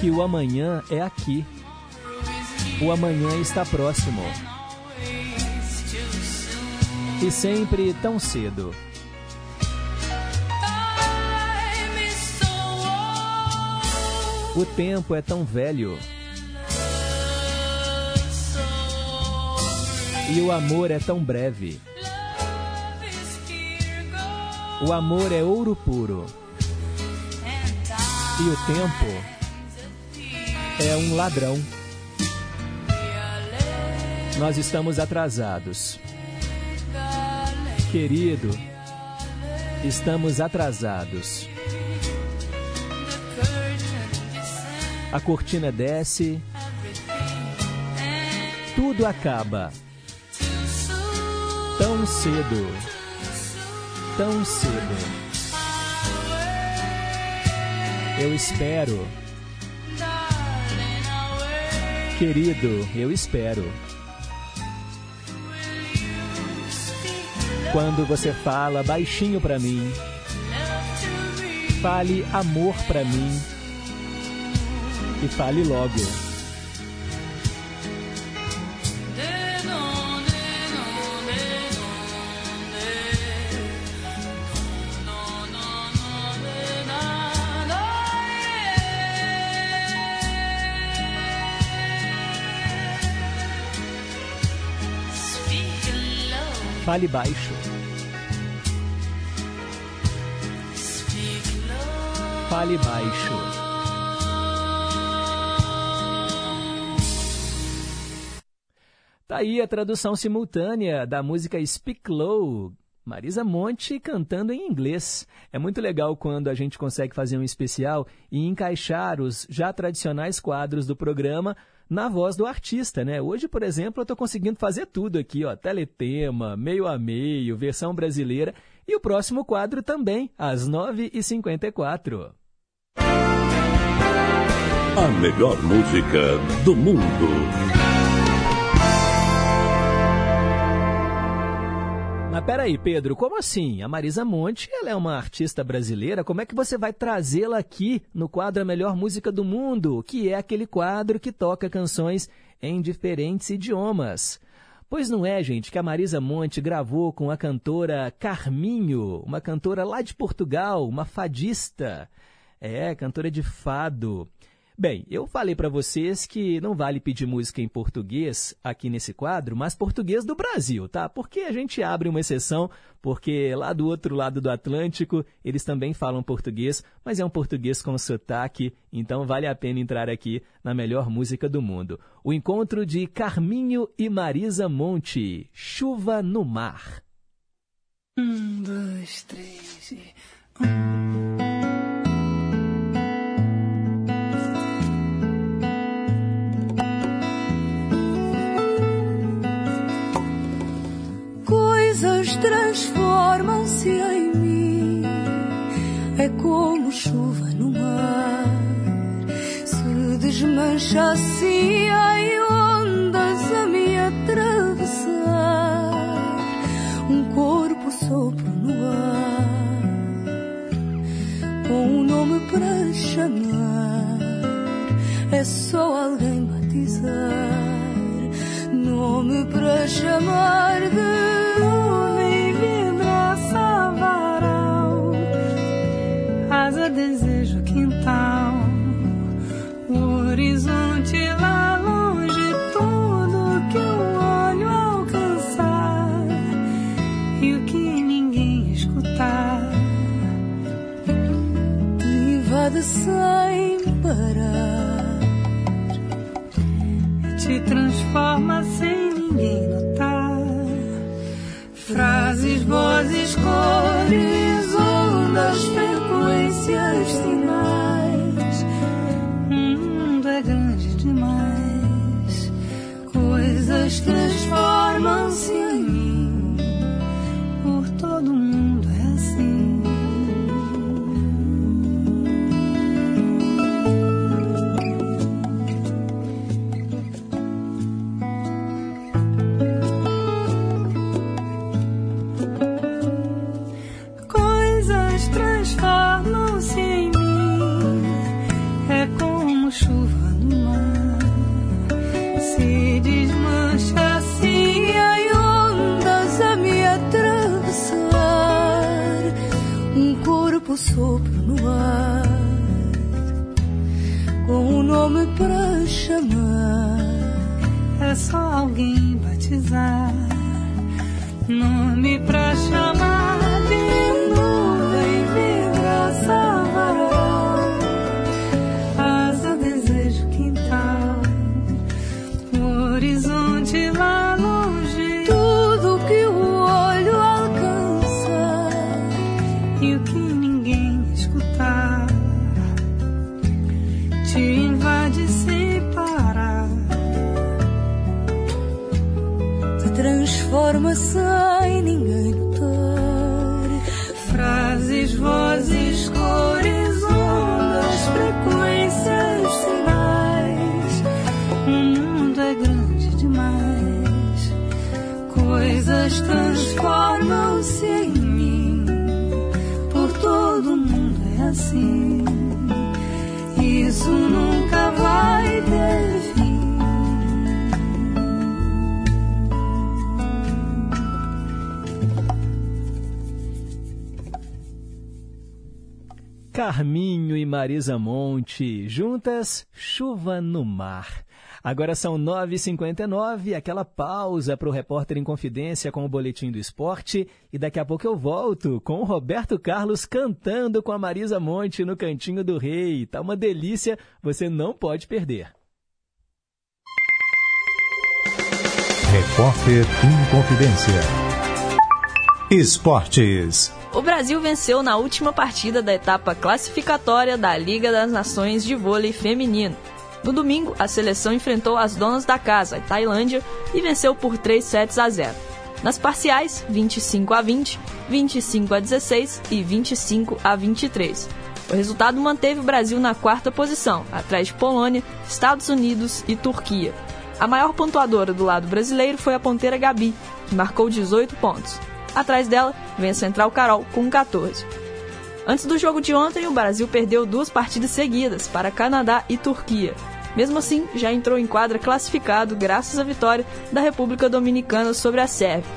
que o amanhã é aqui. O amanhã está próximo e sempre tão cedo. O tempo é tão velho. E o amor é tão breve. O amor é ouro puro. E o tempo é um ladrão. Nós estamos atrasados. Querido, estamos atrasados. A cortina desce, tudo acaba. Tão cedo, tão cedo. Eu espero. Querido, eu espero. Quando você fala baixinho para mim, fale amor para mim e fale logo. Fale baixo. Fale baixo. Tá aí a tradução simultânea da música Speak Low, Marisa Monte cantando em inglês. É muito legal quando a gente consegue fazer um especial e encaixar os já tradicionais quadros do programa na voz do artista, né? Hoje, por exemplo, eu estou conseguindo fazer tudo aqui, ó, teletema, meio a meio, versão brasileira e o próximo quadro também, às 9h54. A melhor música do mundo. Mas peraí, Pedro, como assim? A Marisa Monte, ela é uma artista brasileira, como é que você vai trazê-la aqui no quadro A Melhor Música do Mundo, que é aquele quadro que toca canções em diferentes idiomas? Pois não é, gente, que a Marisa Monte gravou com a cantora Carminho, uma cantora lá de Portugal, uma fadista. É, cantora de fado. Bem, eu falei para vocês que não vale pedir música em português aqui nesse quadro, mas português do Brasil, tá? Porque a gente abre uma exceção, porque lá do outro lado do Atlântico eles também falam português, mas é um português com sotaque, então vale a pena entrar aqui na melhor música do mundo. O encontro de Carminho e Marisa Monte, Chuva no Mar. Um, dois, três e... Um. Transformam-se em mim. É como chuva no mar, se desmancha assim em ondas a me atravessar. Um corpo sopro no ar, com um nome para chamar. É só alguém batizar nome para chamar de sem parar. Te transforma sem ninguém notar. Frases, vozes, cores, ondas, frequências, sinais. O mundo é grande demais. Coisas que sopro no ar. Com um nome pra chamar. É só alguém batizar. Nome pra chamar Carminho e Marisa Monte, juntas, chuva no mar. Agora são 9h59, aquela pausa para o repórter em confidência com o Boletim do Esporte. E daqui a pouco eu volto com o Roberto Carlos cantando com a Marisa Monte no Cantinho do Rei. Tá uma delícia, você não pode perder. Repórter em confidência. Esportes. O Brasil venceu na última partida da etapa classificatória da Liga das Nações de Vôlei Feminino. No domingo, a seleção enfrentou as donas da casa, a Tailândia, e venceu por 3 sets a 0. Nas parciais, 25 a 20, 25 a 16 e 25 a 23. O resultado manteve o Brasil na quarta posição, atrás de Polônia, Estados Unidos e Turquia. A maior pontuadora do lado brasileiro foi a ponteira Gabi, que marcou 18 pontos. Atrás dela vem a central Carol com 14. Antes do jogo de ontem, o Brasil perdeu duas partidas seguidas para Canadá e Turquia. Mesmo assim, já entrou em quadra classificado graças à vitória da República Dominicana sobre a Sérvia.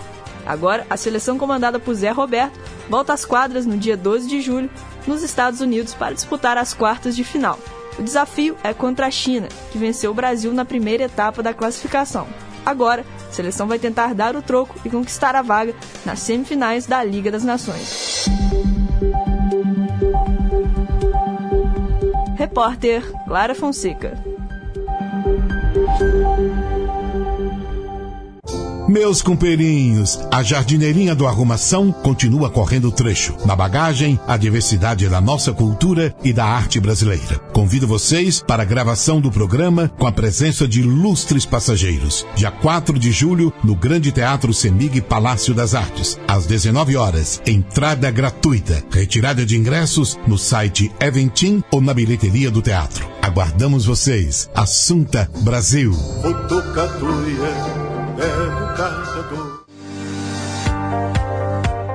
Agora, a seleção comandada por Zé Roberto volta às quadras no dia 12 de julho, nos Estados Unidos, para disputar as quartas de final. O desafio é contra a China, que venceu o Brasil na primeira etapa da classificação. Agora, a seleção vai tentar dar o troco e conquistar a vaga nas semifinais da Liga das Nações. Repórter Clara Fonseca. Meus companheirinhos, a jardineirinha do Arrumação continua correndo trecho. Na bagagem, a diversidade da nossa cultura e da arte brasileira. Convido vocês para a gravação do programa com a presença de ilustres passageiros. Dia 4 de julho, no Grande Teatro Semig Palácio das Artes. Às 19 horas, entrada gratuita. Retirada de ingressos no site Eventim ou na bilheteria do teatro. Aguardamos vocês. Assunta Brasil.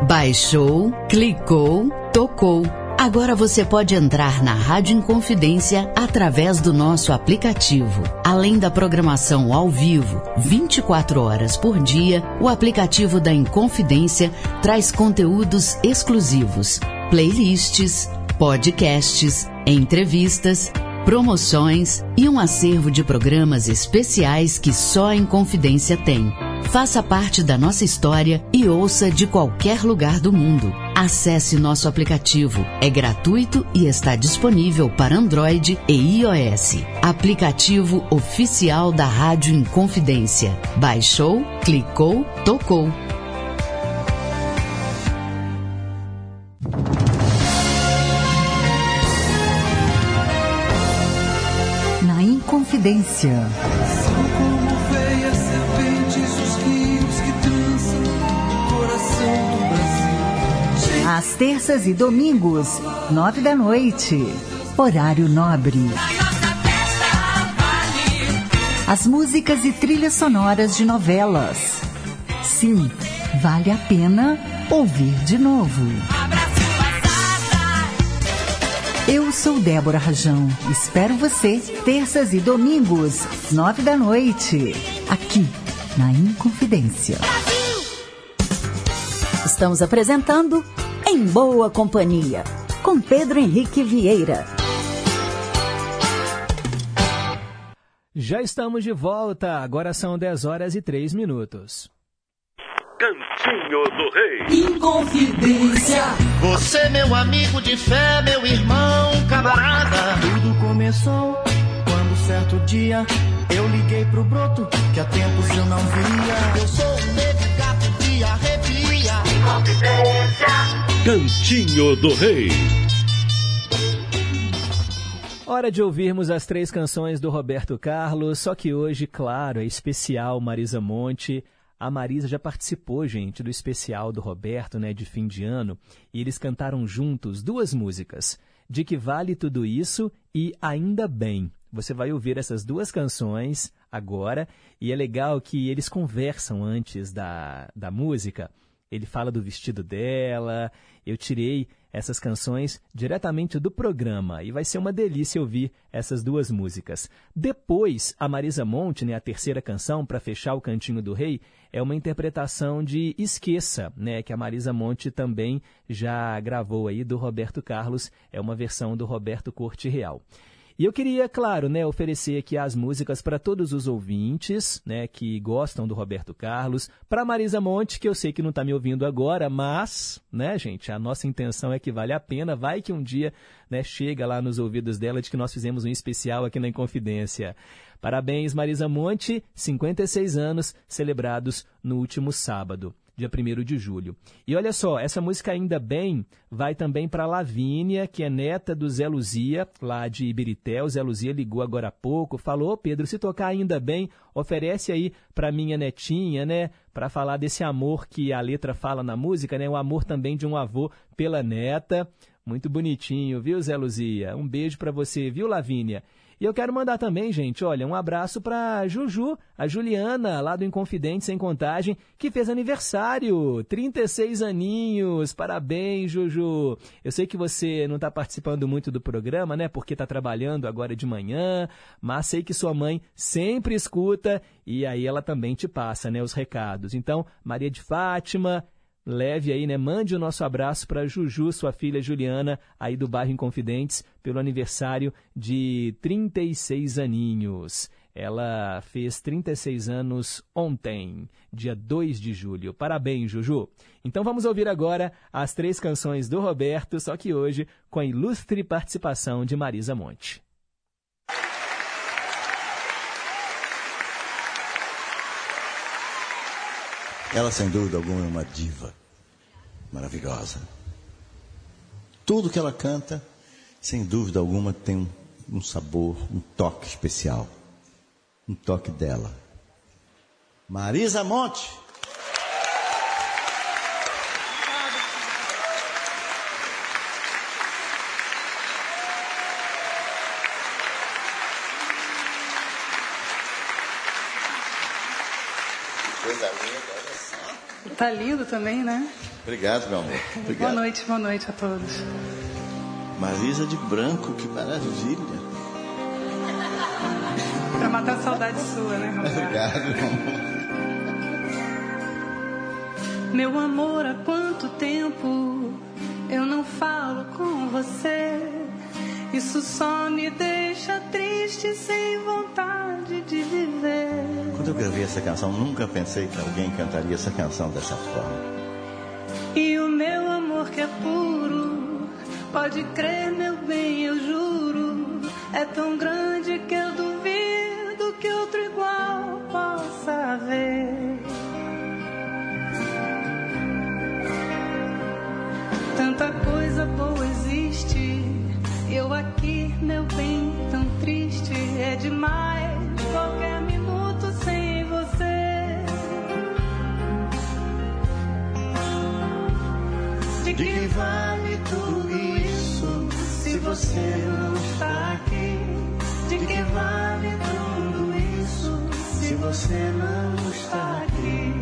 Baixou, clicou, tocou. Agora você pode entrar na Rádio Inconfidência através do nosso aplicativo. Além da programação ao vivo, 24 horas por dia, o aplicativo da Inconfidência traz conteúdos exclusivos, playlists, podcasts, entrevistas, promoções e um acervo de programas especiais que só a Inconfidência tem. Faça parte da nossa história e ouça de qualquer lugar do mundo. Acesse nosso aplicativo. É gratuito e está disponível para Android e iOS. Aplicativo oficial da Rádio Inconfidência. Baixou, clicou, tocou. Inconfidência. São como veias serpentes os rios que trançam o coração do Brasil. Às terças e domingos, nove da noite. Horário nobre. As músicas e trilhas sonoras de novelas. Sim, vale a pena ouvir de novo. Eu sou Débora Rajão. Espero você terças e domingos, nove da noite, aqui na Inconfidência. Estamos apresentando Em Boa Companhia, com Pedro Henrique Vieira. Já estamos de volta, agora são 10 horas e 3 minutos. Cantinho do Rei. Inconfidência. Você, meu amigo de fé, meu irmão, camarada. Tudo começou quando certo dia eu liguei pro broto que há tempos eu não via. Eu sou um negro gato de arrepia. Inconfidência. Cantinho do Rei. Hora de ouvirmos as três canções do Roberto Carlos, só que hoje, claro, é especial Marisa Monte. A Marisa já participou, gente, do especial do Roberto, né, de fim de ano, e eles cantaram juntos duas músicas, De Que Vale Tudo Isso e Ainda Bem. Você vai ouvir essas duas canções agora, e é legal que eles conversam antes da, da música. Ele fala do vestido dela. Eu tirei essas canções diretamente do programa e vai ser uma delícia ouvir essas duas músicas. Depois, a Marisa Monte, né, a terceira canção para fechar o Cantinho do Rei, é uma interpretação de Esqueça, né, que a Marisa Monte também já gravou aí do Roberto Carlos, é uma versão do Roberto Corte Real. E eu queria, claro, né, oferecer aqui as músicas para todos os ouvintes, né, que gostam do Roberto Carlos, para Marisa Monte, que eu sei que não está me ouvindo agora, mas, né, gente, a nossa intenção é que vale a pena, vai que um dia, né, chega lá nos ouvidos dela de que nós fizemos um especial aqui na Inconfidência. Parabéns, Marisa Monte, 56 anos celebrados no último sábado dia 1 de julho. E olha só, essa música Ainda Bem vai também para Lavínia, que é neta do Zé Luzia, lá de Ibirité. O Zé Luzia ligou agora há pouco, falou, Pedro, se tocar Ainda Bem, oferece aí para minha netinha, né, para falar desse amor que a letra fala na música, né, o amor também de um avô pela neta. Muito bonitinho, viu, Zé Luzia? Um beijo para você, viu, Lavínia? E eu quero mandar também, gente, olha, um abraço para Juju, a Juliana, lá do Inconfidente Sem Contagem, que fez aniversário, 36 aninhos. Parabéns, Juju. Eu sei que você não está participando muito do programa, né, porque está trabalhando agora de manhã, mas sei que sua mãe sempre escuta e aí ela também te passa, né, os recados. Então, Maria de Fátima, leve aí, né? Mande o nosso abraço para Juju, sua filha Juliana, aí do bairro Inconfidentes, pelo aniversário de 36 aninhos. Ela fez 36 anos ontem, dia 2 de julho. Parabéns, Juju. Então vamos ouvir agora as três canções do Roberto, só que hoje com a ilustre participação de Marisa Monte. Ela, sem dúvida alguma, é uma diva maravilhosa. Tudo que ela canta, sem dúvida alguma, tem um, um sabor, um toque especial. Um toque dela. Marisa Monte. Coisa linda, olha só. Tá lindo também, né? Obrigado, meu amor. Obrigado. Boa noite, boa noite a todos. Marisa de branco, que maravilha. Pra matar a saudade sua, né, Roberto? Obrigado, meu amor. Meu amor, há quanto tempo eu não falo com você? Isso só me deixa triste, sem vontade de viver. Quando eu gravei essa canção, nunca pensei que alguém cantaria essa canção dessa forma. E o meu amor que é puro, pode crer, meu bem, eu juro, é tão grande que eu duvido que outro igual possa haver. Tanta coisa boa existe, eu aqui, meu bem, tão triste, é demais você não está aqui? De que vale tudo isso se você não está aqui?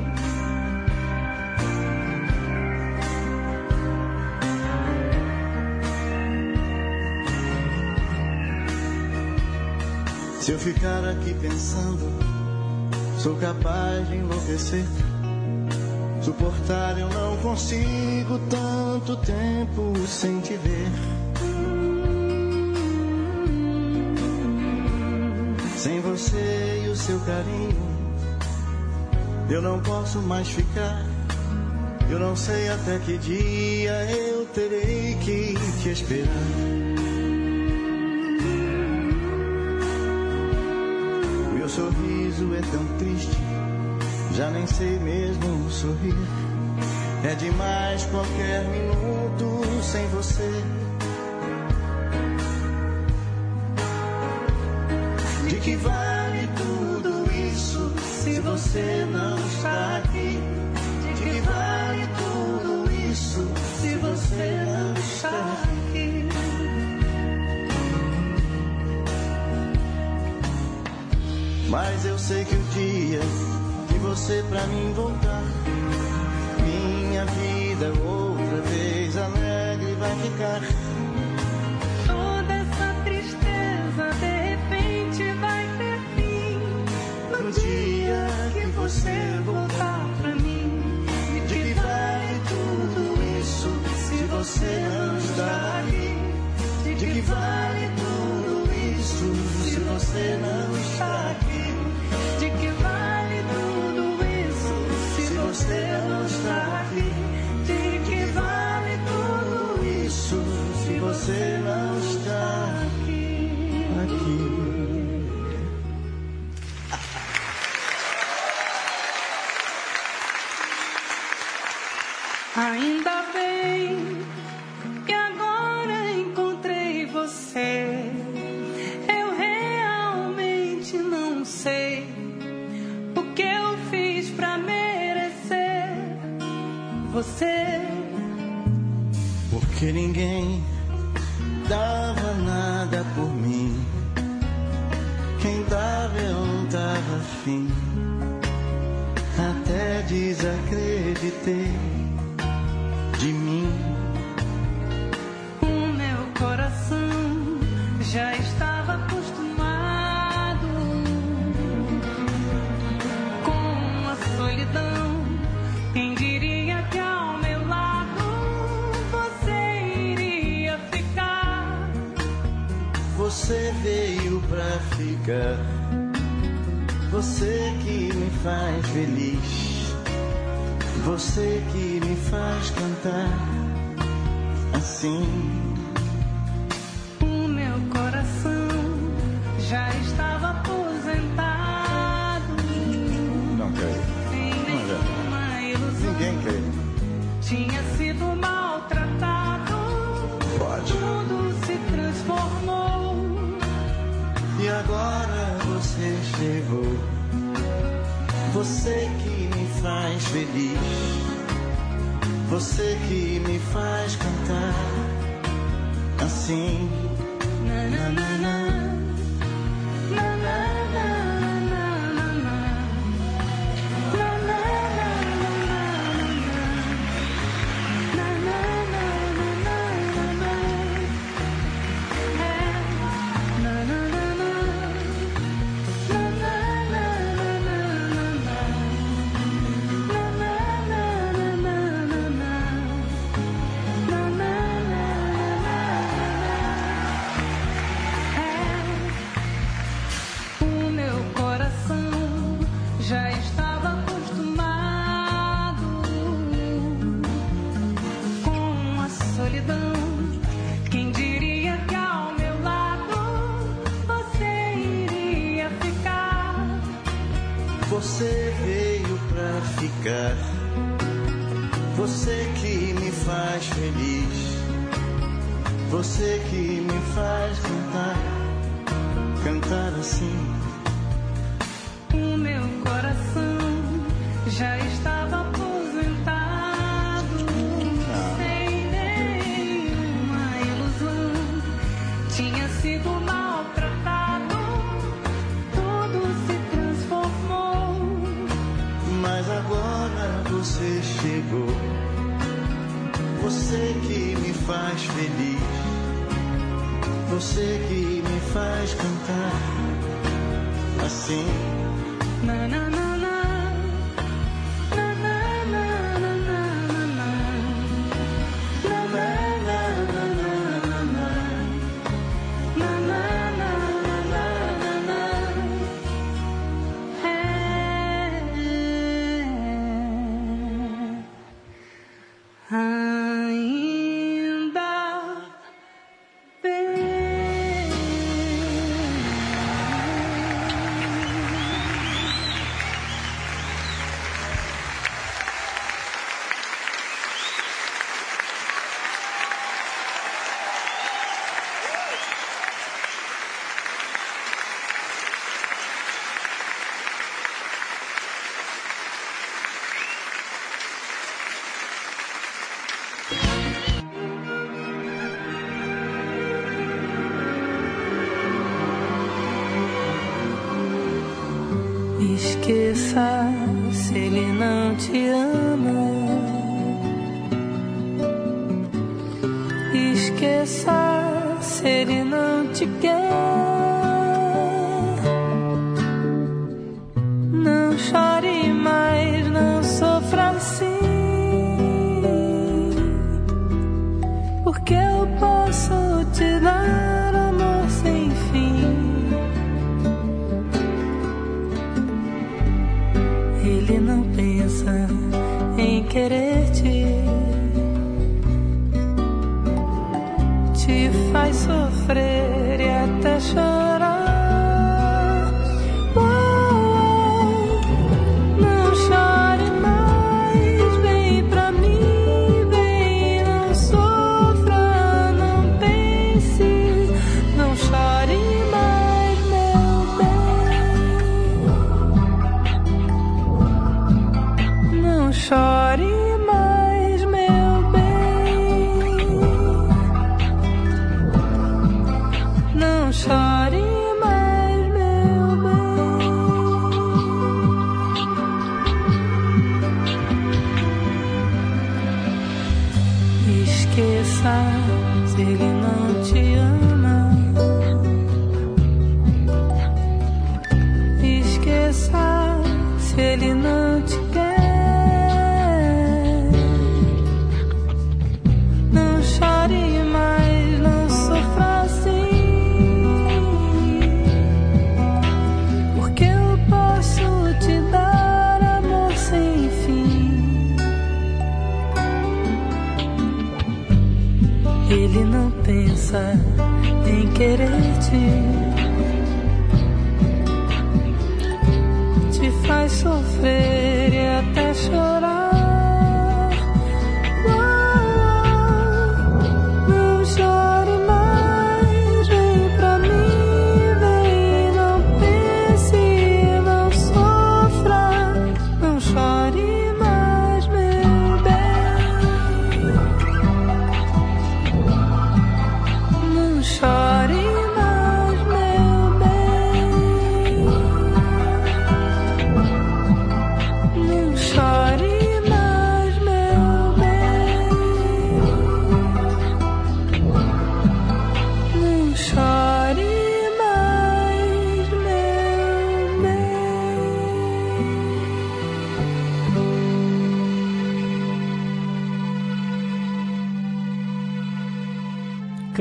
Se eu ficar aqui pensando, sou capaz de enlouquecer. Suportar eu não consigo tanto tempo sem te ver. Sem você e o seu carinho, eu não posso mais ficar. Eu não sei até que dia eu terei que te esperar. Meu sorriso é tão triste, já nem sei mesmo sorrir. É demais qualquer minuto sem você. Que vale tudo isso se você não está aqui? De que vale tudo isso se você não está aqui? Mas eu sei que o dia que você pra mim voltar, minha vida outra vez alegre vai ficar. Vale tudo isso se você não Ninguém ficar. Você que me faz feliz. Você que me faz cantar assim. Você que me faz feliz. Você que me faz cantar assim. Na, na, na, Você que me faz feliz. Você que me faz cantar assim. Na, na,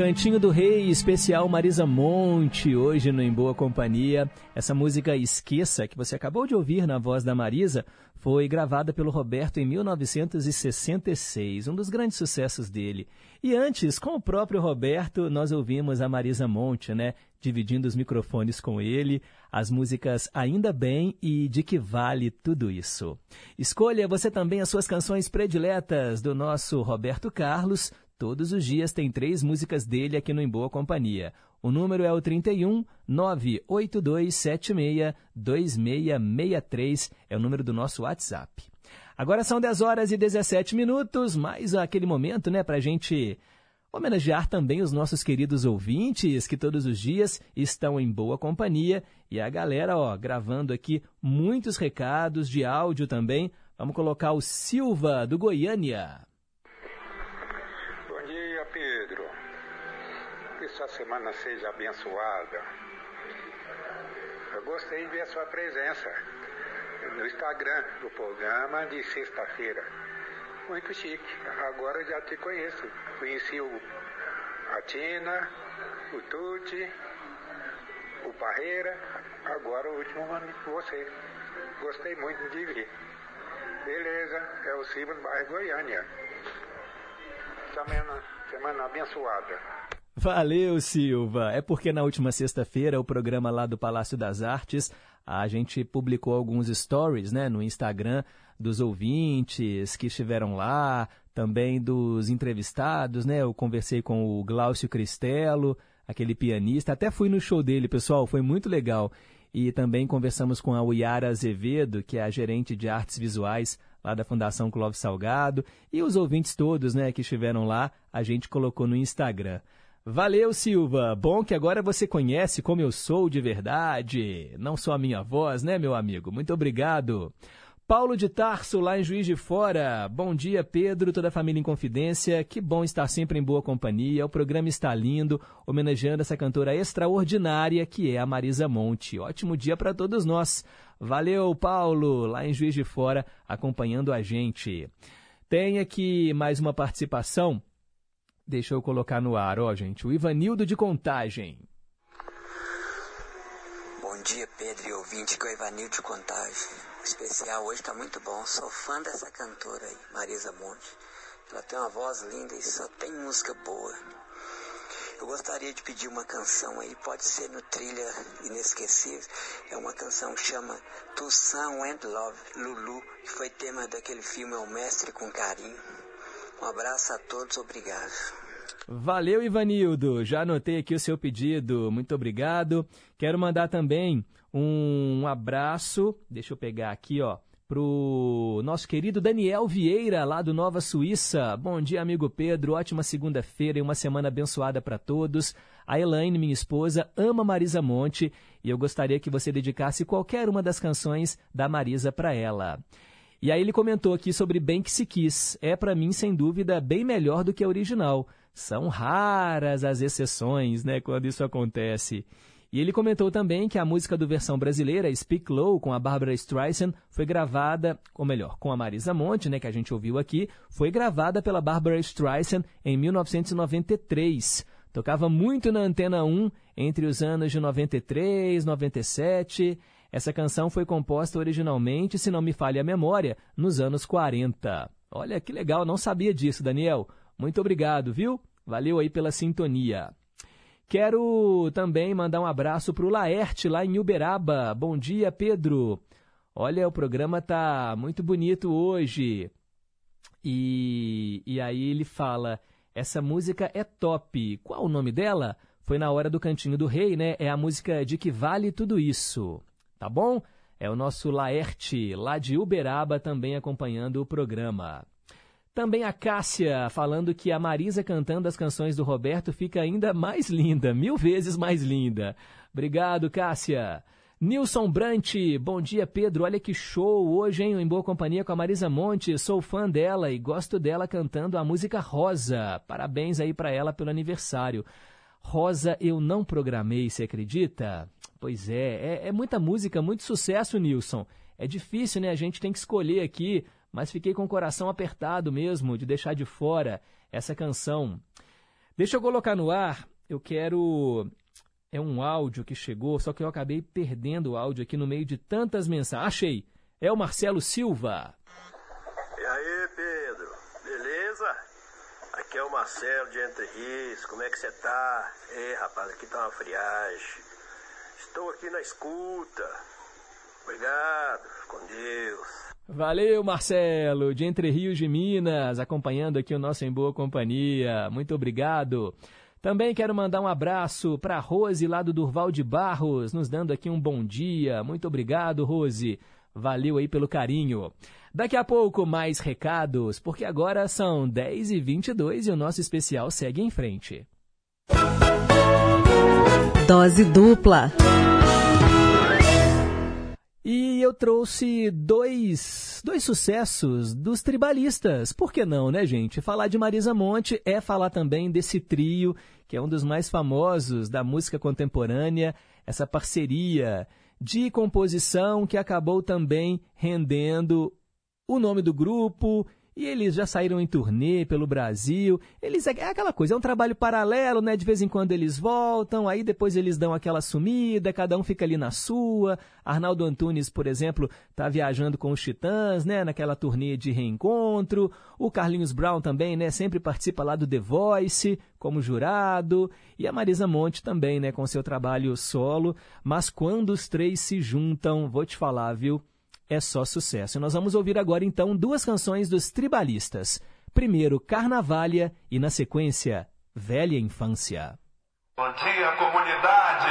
Cantinho do Rei, especial Marisa Monte, hoje no Em Boa Companhia. Essa música Esqueça, que você acabou de ouvir na voz da Marisa, foi gravada pelo Roberto em 1966, um dos grandes sucessos dele. E antes, com o próprio Roberto, nós ouvimos a Marisa Monte, né? Dividindo os microfones com ele, as músicas Ainda Bem e De Que Vale Tudo Isso. Escolha você também as suas canções prediletas do nosso Roberto Carlos. Todos os dias tem três músicas dele aqui no Em Boa Companhia. O número é o 31 98276 2663, é o número do nosso WhatsApp. Agora são 10 horas e 17 minutos, mais aquele momento, né, pra gente homenagear também os nossos queridos ouvintes que todos os dias estão em boa companhia e a galera, ó, gravando aqui muitos recados de áudio também Vamos colocar o Silva, do Goiânia. Bom dia, Pedro. Que sua semana seja abençoada. Eu gostei de ver a sua presença no Instagram do programa de sexta-feira. Muito chique. Agora eu já te conheço. Conheci o, a Tina, o Tuti, o Parreira, agora o último ano você. Gostei muito de ver. Beleza, é o Silva do bairro Goiânia. Semana, semana abençoada. Valeu, Silva. É porque na última sexta-feira, o programa lá do Palácio das Artes, a gente publicou alguns stories né, no Instagram dos ouvintes que estiveram lá, também dos entrevistados, né? Eu conversei com o Glaucio Cristelo, aquele pianista, até fui no show dele, pessoal, foi muito legal. E também conversamos com a Uyara Azevedo, que é a gerente de artes visuais lá da Fundação Clóvis Salgado, e os ouvintes todos, né, que estiveram lá, a gente colocou no Instagram. Valeu, Silva. Bom que agora você conhece como eu sou de verdade, não só a minha voz, né, meu amigo? Muito obrigado. Paulo de Tarso, lá em Juiz de Fora. Bom dia, Pedro, toda a família em confidência. Que bom estar sempre em boa companhia. O programa está lindo, homenageando essa cantora extraordinária que é a Marisa Monte. Ótimo dia para todos nós. Valeu, Paulo, lá em Juiz de Fora, acompanhando a gente. Tem aqui mais uma participação. Deixa eu colocar no ar, ó, gente. O Ivanildo de Contagem. Bom dia, Pedro e ouvinte, que é o Ivanildo de Contagem especial hoje está muito bom. Sou fã dessa cantora aí, Marisa Monte. Ela tem uma voz linda e só tem música boa. Eu gostaria de pedir uma canção aí, pode ser no Trilha Inesquecível. É uma canção que chama Toussaint and Love, Lulu, que foi tema daquele filme O Mestre com Carinho. Um abraço a todos, obrigado. Valeu, Ivanildo. Já anotei aqui o seu pedido. Muito obrigado. Quero mandar também um abraço, deixa eu pegar aqui, ó, pro nosso querido Daniel Vieira, lá do Nova Suíça. Bom dia, amigo Pedro. Ótima segunda-feira e uma semana abençoada para todos. A Elaine, minha esposa, ama Marisa Monte e eu gostaria que você dedicasse qualquer uma das canções da Marisa para ela. E aí ele comentou aqui sobre Bem Que Se Quis. É para mim, sem dúvida, bem melhor do que a original. São raras as exceções, né, quando isso acontece. E ele comentou também que a música do versão brasileira, Speak Low, com a Barbara Streisand, foi gravada, ou melhor, com a Marisa Monte, né, que a gente ouviu aqui, foi gravada pela Barbara Streisand em 1993. Tocava muito na Antena 1 entre os anos de 93, 97. Essa canção foi composta originalmente, se não me falha a memória, nos anos 40. Olha que legal, não sabia disso, Daniel. Muito obrigado, viu? Valeu aí pela sintonia. Quero também mandar um abraço para o Laerte, lá em Uberaba. Bom dia, Pedro. Olha, o programa tá muito bonito hoje. E, e aí ele fala: essa música é top. Qual o nome dela? Foi na hora do Cantinho do Rei, né? É a música de que vale tudo isso. Tá bom? É o nosso Laerte, lá de Uberaba, também acompanhando o programa. Também a Cássia falando que a Marisa cantando as canções do Roberto fica ainda mais linda, mil vezes mais linda. Obrigado, Cássia. Nilson Brant, bom dia, Pedro. Olha que show hoje, hein? Em boa companhia com a Marisa Monte. Sou fã dela e gosto dela cantando a música Rosa. Parabéns aí para ela pelo aniversário. Rosa eu não programei, você acredita? Pois é, é, é muita música, muito sucesso, Nilson. É difícil, né? A gente tem que escolher aqui mas fiquei com o coração apertado mesmo de deixar de fora essa canção. Deixa eu colocar no ar, eu quero. É um áudio que chegou, só que eu acabei perdendo o áudio aqui no meio de tantas mensagens. Achei! É o Marcelo Silva. E aí, Pedro? Beleza? Aqui é o Marcelo de Entre Rios. Como é que você tá? Ei, rapaz, aqui tá uma friagem. Estou aqui na escuta. Obrigado. Com Deus. Valeu, Marcelo, de Entre Rios de Minas, acompanhando aqui o nosso Em Boa Companhia. Muito obrigado. Também quero mandar um abraço para Rose, lá do Durval de Barros, nos dando aqui um bom dia. Muito obrigado, Rose. Valeu aí pelo carinho. Daqui a pouco, mais recados, porque agora são 10h22 e o nosso especial segue em frente. Dose dupla. E eu trouxe dois, dois sucessos dos tribalistas. Por que não, né, gente? Falar de Marisa Monte é falar também desse trio, que é um dos mais famosos da música contemporânea, essa parceria de composição que acabou também rendendo o nome do grupo e eles já saíram em turnê pelo Brasil. Eles é, é aquela coisa, é um trabalho paralelo, né? De vez em quando eles voltam, aí depois eles dão aquela sumida, cada um fica ali na sua. Arnaldo Antunes, por exemplo, tá viajando com os Titãs, né? Naquela turnê de reencontro. O Carlinhos Brown também, né? Sempre participa lá do The Voice como jurado. E a Marisa Monte também, né? Com seu trabalho solo. Mas quando os três se juntam, vou te falar, viu? É só sucesso. Nós vamos ouvir agora então duas canções dos tribalistas. Primeiro, Carnavalha e na sequência, Velha Infância. Bom dia, comunidade!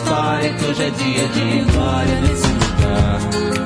História que hoje é dia de glória nesse lugar.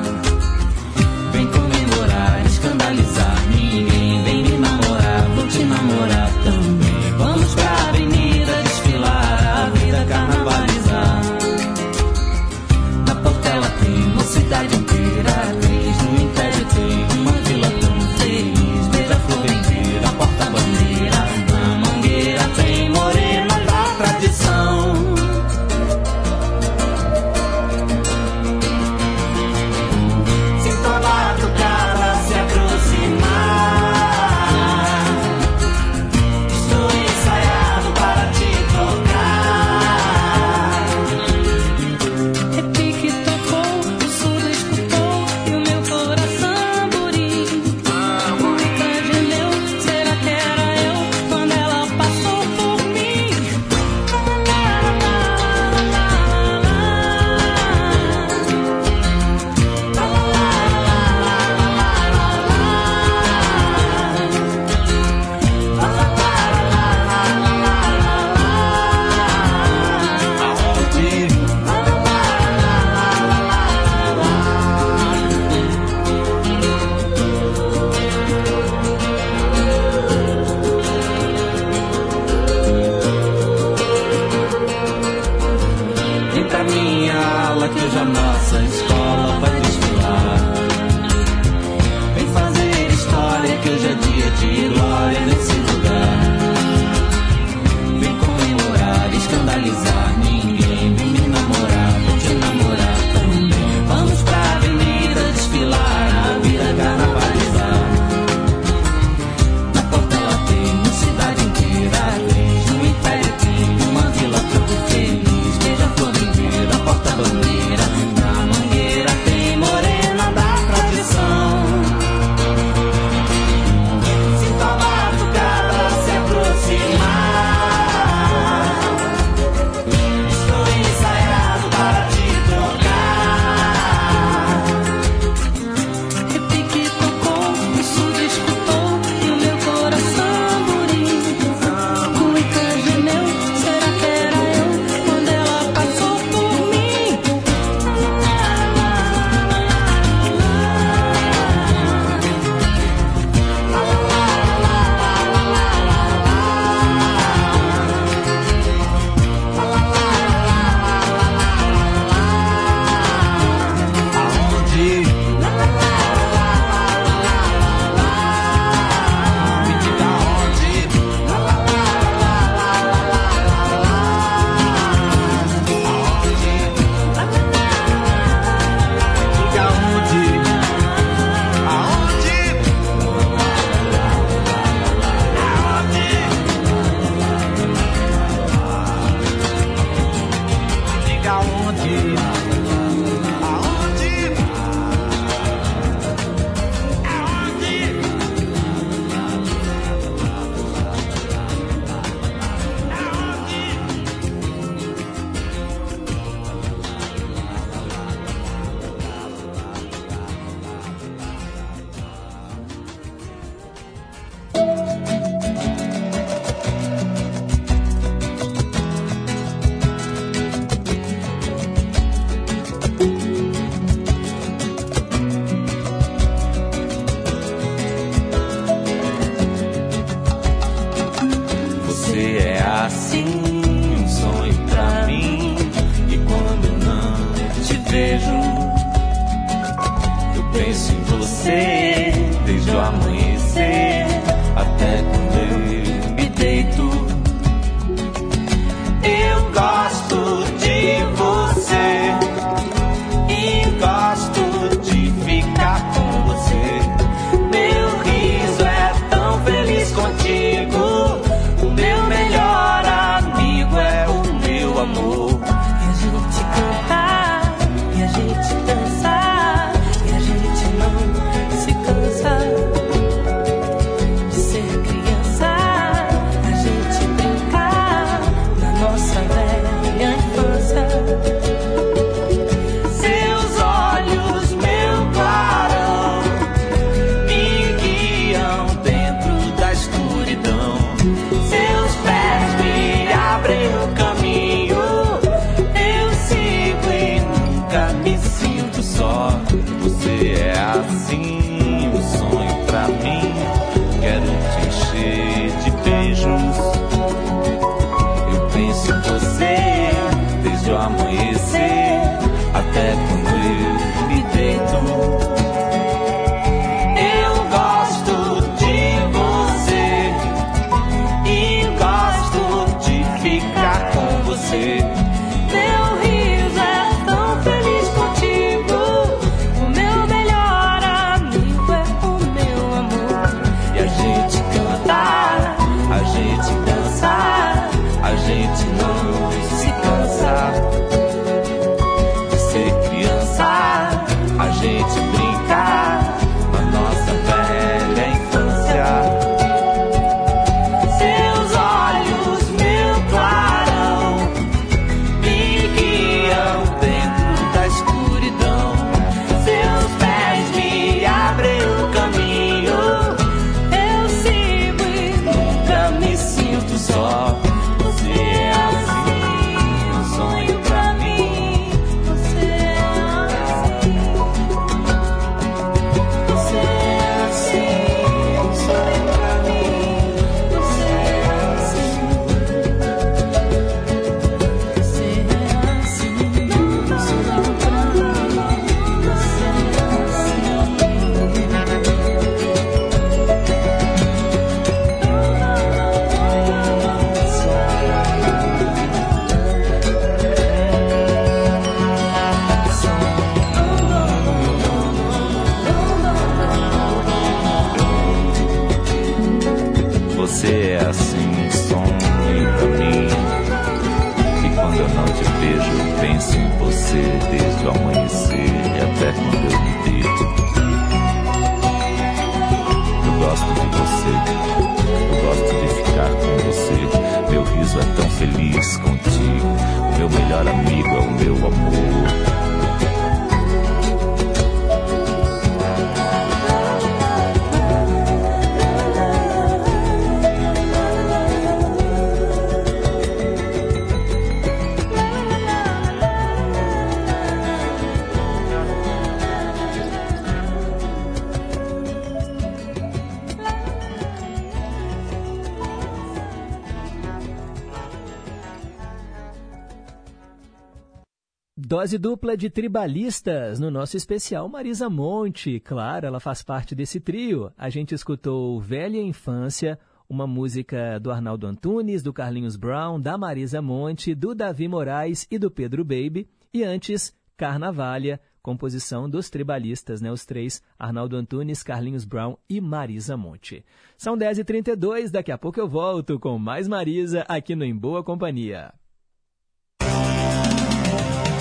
Dose dupla de tribalistas no nosso especial Marisa Monte. Claro, ela faz parte desse trio. A gente escutou Velha Infância, uma música do Arnaldo Antunes, do Carlinhos Brown, da Marisa Monte, do Davi Moraes e do Pedro Baby. E antes, Carnavalha, composição dos tribalistas, né? Os três, Arnaldo Antunes, Carlinhos Brown e Marisa Monte. São 10h32, daqui a pouco eu volto com mais Marisa aqui no Em Boa Companhia.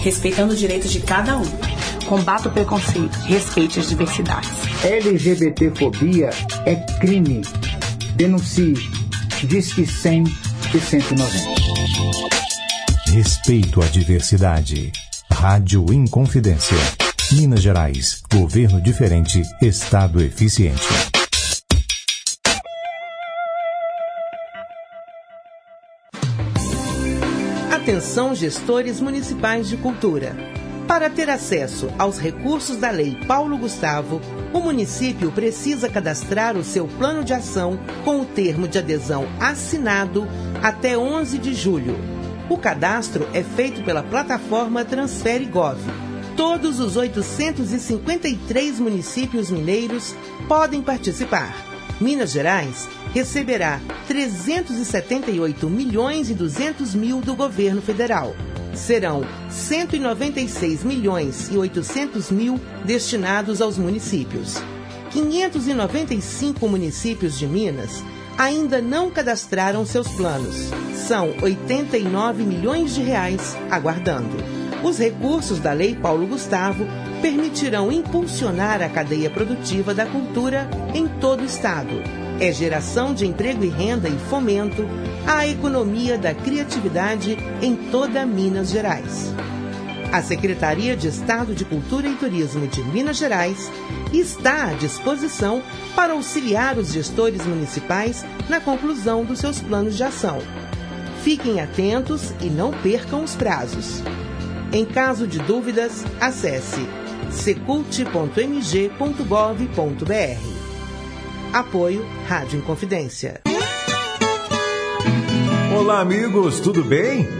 respeitando os direitos de cada um. Combata o preconceito, respeite as diversidades. LGBTfobia é crime. Denuncie. Disque 100 e 190. Respeito à diversidade. Rádio Inconfidência. Minas Gerais. Governo diferente. Estado eficiente. Atenção, gestores municipais de cultura. Para ter acesso aos recursos da Lei Paulo Gustavo, o município precisa cadastrar o seu plano de ação com o termo de adesão assinado até 11 de julho. O cadastro é feito pela plataforma Transfere Gov. Todos os 853 municípios mineiros podem participar. Minas Gerais receberá 378 milhões e 200 mil do governo federal. Serão 196 milhões e 800 mil destinados aos municípios. 595 municípios de Minas ainda não cadastraram seus planos. São 89 milhões de reais aguardando. Os recursos da Lei Paulo Gustavo permitirão impulsionar a cadeia produtiva da cultura em todo o estado. É geração de emprego e renda e fomento à economia da criatividade em toda Minas Gerais. A Secretaria de Estado de Cultura e Turismo de Minas Gerais está à disposição para auxiliar os gestores municipais na conclusão dos seus planos de ação. Fiquem atentos e não percam os prazos. Em caso de dúvidas, acesse secult.mg.gov.br. Apoio Rádio Inconfidência. Olá, amigos, tudo bem?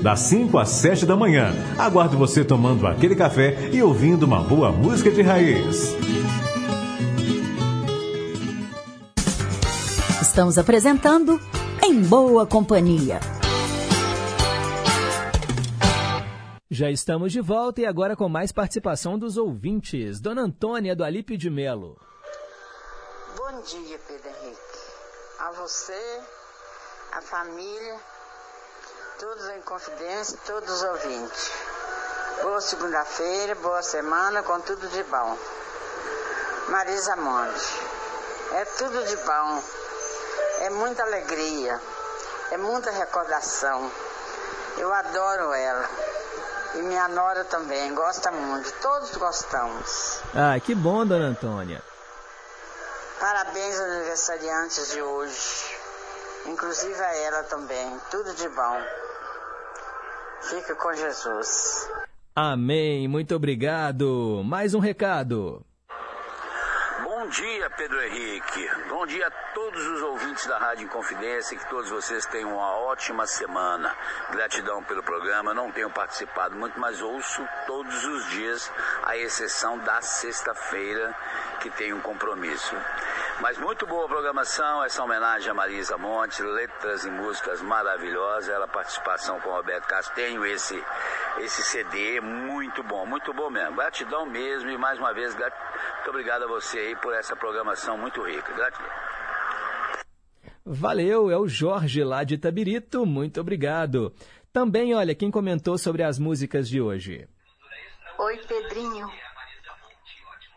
das 5 às 7 da manhã. Aguardo você tomando aquele café e ouvindo uma boa música de raiz. Estamos apresentando Em Boa Companhia. Já estamos de volta e agora com mais participação dos ouvintes. Dona Antônia do Alípio de Melo. Bom dia, Pedro Henrique. A você, a família, todos em confidência, todos os ouvintes. Boa segunda-feira, boa semana, com tudo de bom. Marisa Monte. É tudo de bom. É muita alegria. É muita recordação. Eu adoro ela. E minha nora também, gosta muito. Todos gostamos. Ah, que bom, dona Antônia. Parabéns aos aniversariantes de hoje. Inclusive a ela também. Tudo de bom. Fica com Jesus. Amém. Muito obrigado. Mais um recado. Bom dia, Pedro Henrique. Bom dia a todos os ouvintes da Rádio Inconfidência. Que todos vocês tenham uma ótima semana. Gratidão pelo programa. Não tenho participado muito, mas ouço todos os dias, à exceção da sexta-feira, que tenho um compromisso. Mas muito boa a programação, essa homenagem a Marisa Monte, letras e músicas maravilhosas, ela participação com o Roberto Castro, tenho esse, esse CD, muito bom, muito bom mesmo. Gratidão mesmo e mais uma vez, grat... muito obrigado a você aí por essa programação muito rica. Gratidão. Valeu, é o Jorge lá de Itabirito, muito obrigado. Também, olha, quem comentou sobre as músicas de hoje. Oi, Pedrinho.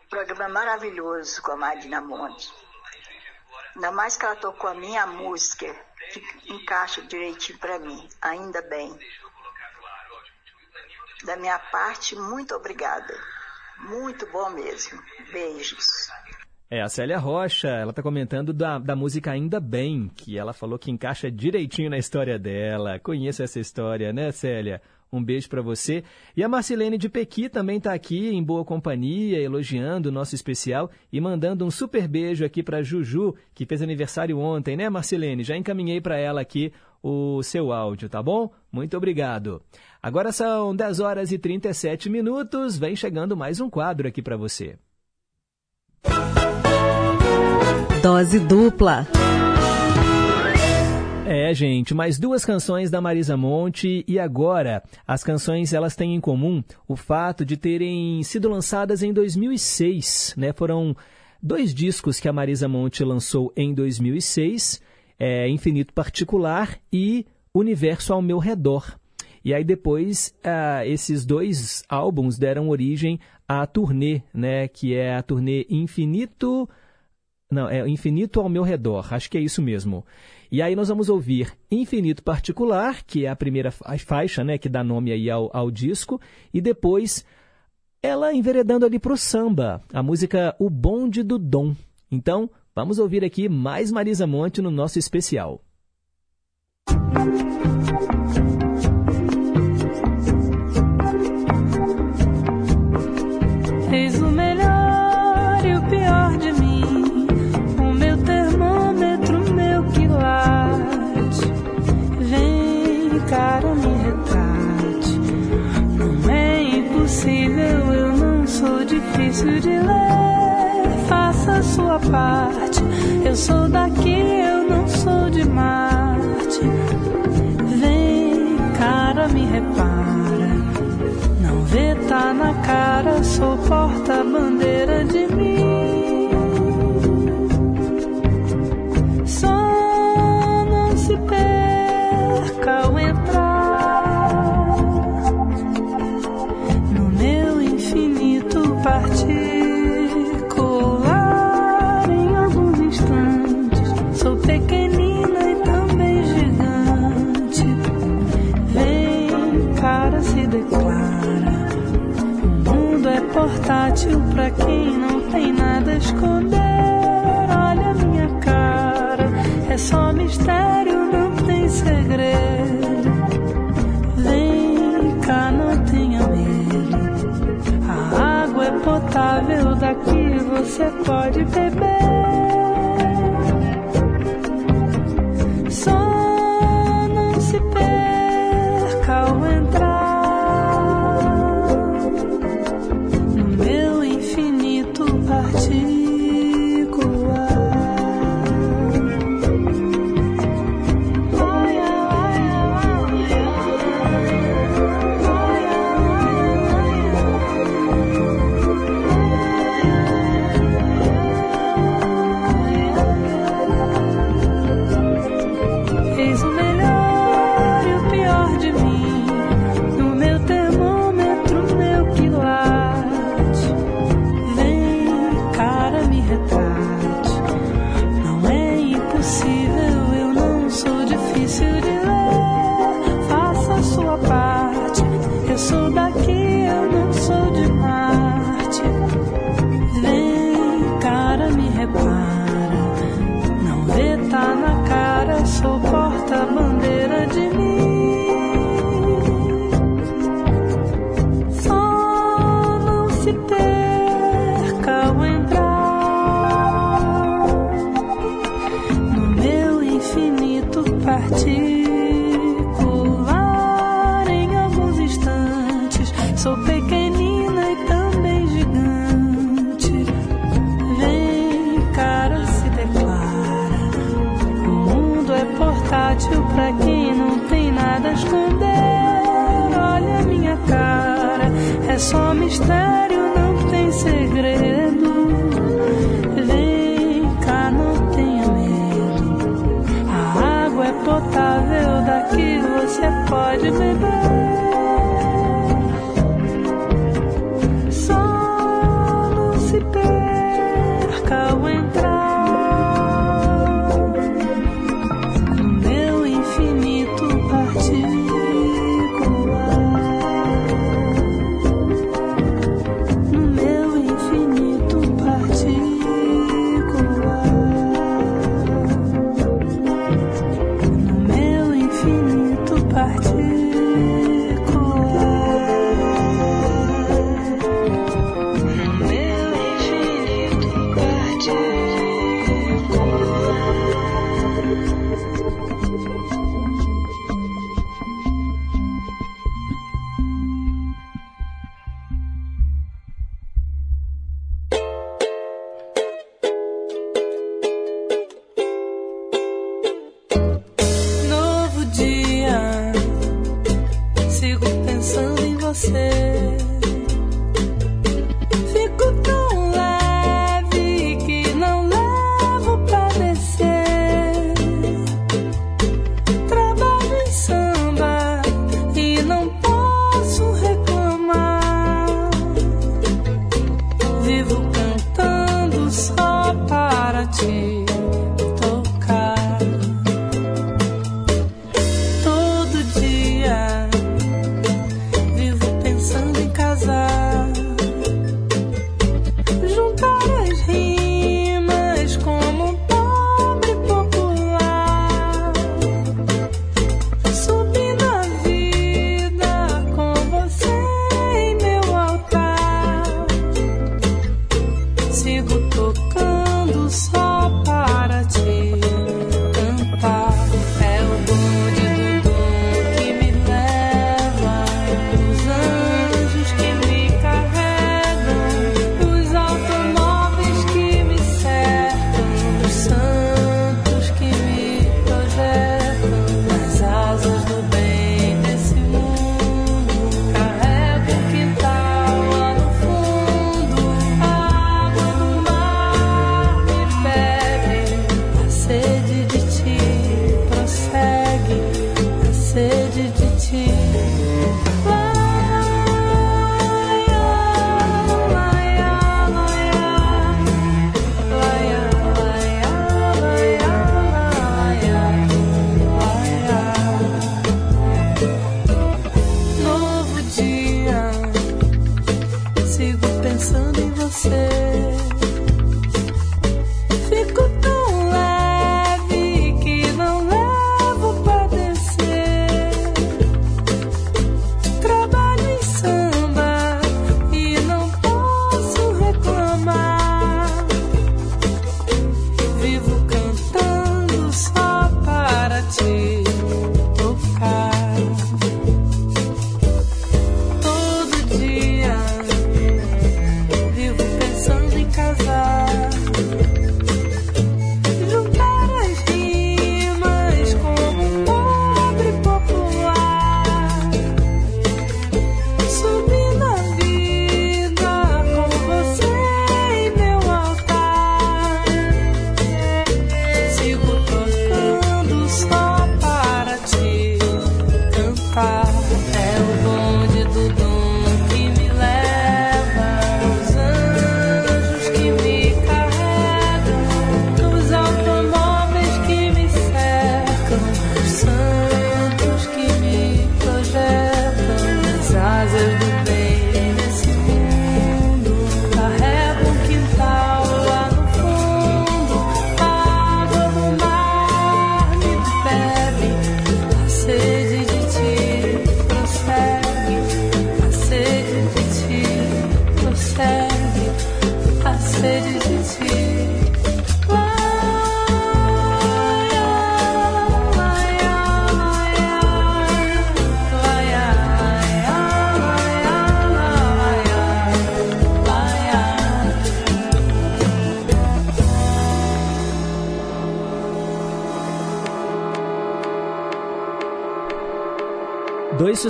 Programa maravilhoso com a Marina Monte. Ainda mais que ela tocou a minha música, que encaixa direitinho para mim. Ainda bem. Da minha parte, muito obrigada. Muito bom mesmo. Beijos. É, a Célia Rocha, ela tá comentando da, da música Ainda Bem, que ela falou que encaixa direitinho na história dela. Conheço essa história, né, Célia? Um beijo para você. E a Marcelene de Pequi também está aqui em boa companhia, elogiando o nosso especial e mandando um super beijo aqui para Juju, que fez aniversário ontem, né, Marcelene? Já encaminhei para ela aqui o seu áudio, tá bom? Muito obrigado. Agora são 10 horas e 37 minutos, vem chegando mais um quadro aqui para você. Dose dupla. É, gente, mais duas canções da Marisa Monte e agora as canções elas têm em comum o fato de terem sido lançadas em 2006, né? Foram dois discos que a Marisa Monte lançou em 2006, é, Infinito Particular e Universo ao Meu Redor. E aí depois ah, esses dois álbuns deram origem à turnê, né? Que é a turnê Infinito não, é Infinito ao meu redor, acho que é isso mesmo. E aí nós vamos ouvir Infinito Particular, que é a primeira faixa, né, que dá nome aí ao, ao disco, e depois ela enveredando ali para o samba, a música O Bonde do Dom. Então, vamos ouvir aqui mais Marisa Monte no nosso especial. Eis difícil de ler. Faça sua parte. Eu sou daqui, eu não sou de Marte. Vem, cara, me repara. Não vê, tá na cara, sou porta-bandeira de mim. Portátil pra quem não tem nada a esconder. Olha a minha cara, é só mistério, não tem segredo. Vem cá, não tenha medo. A água é potável, daqui você pode beber.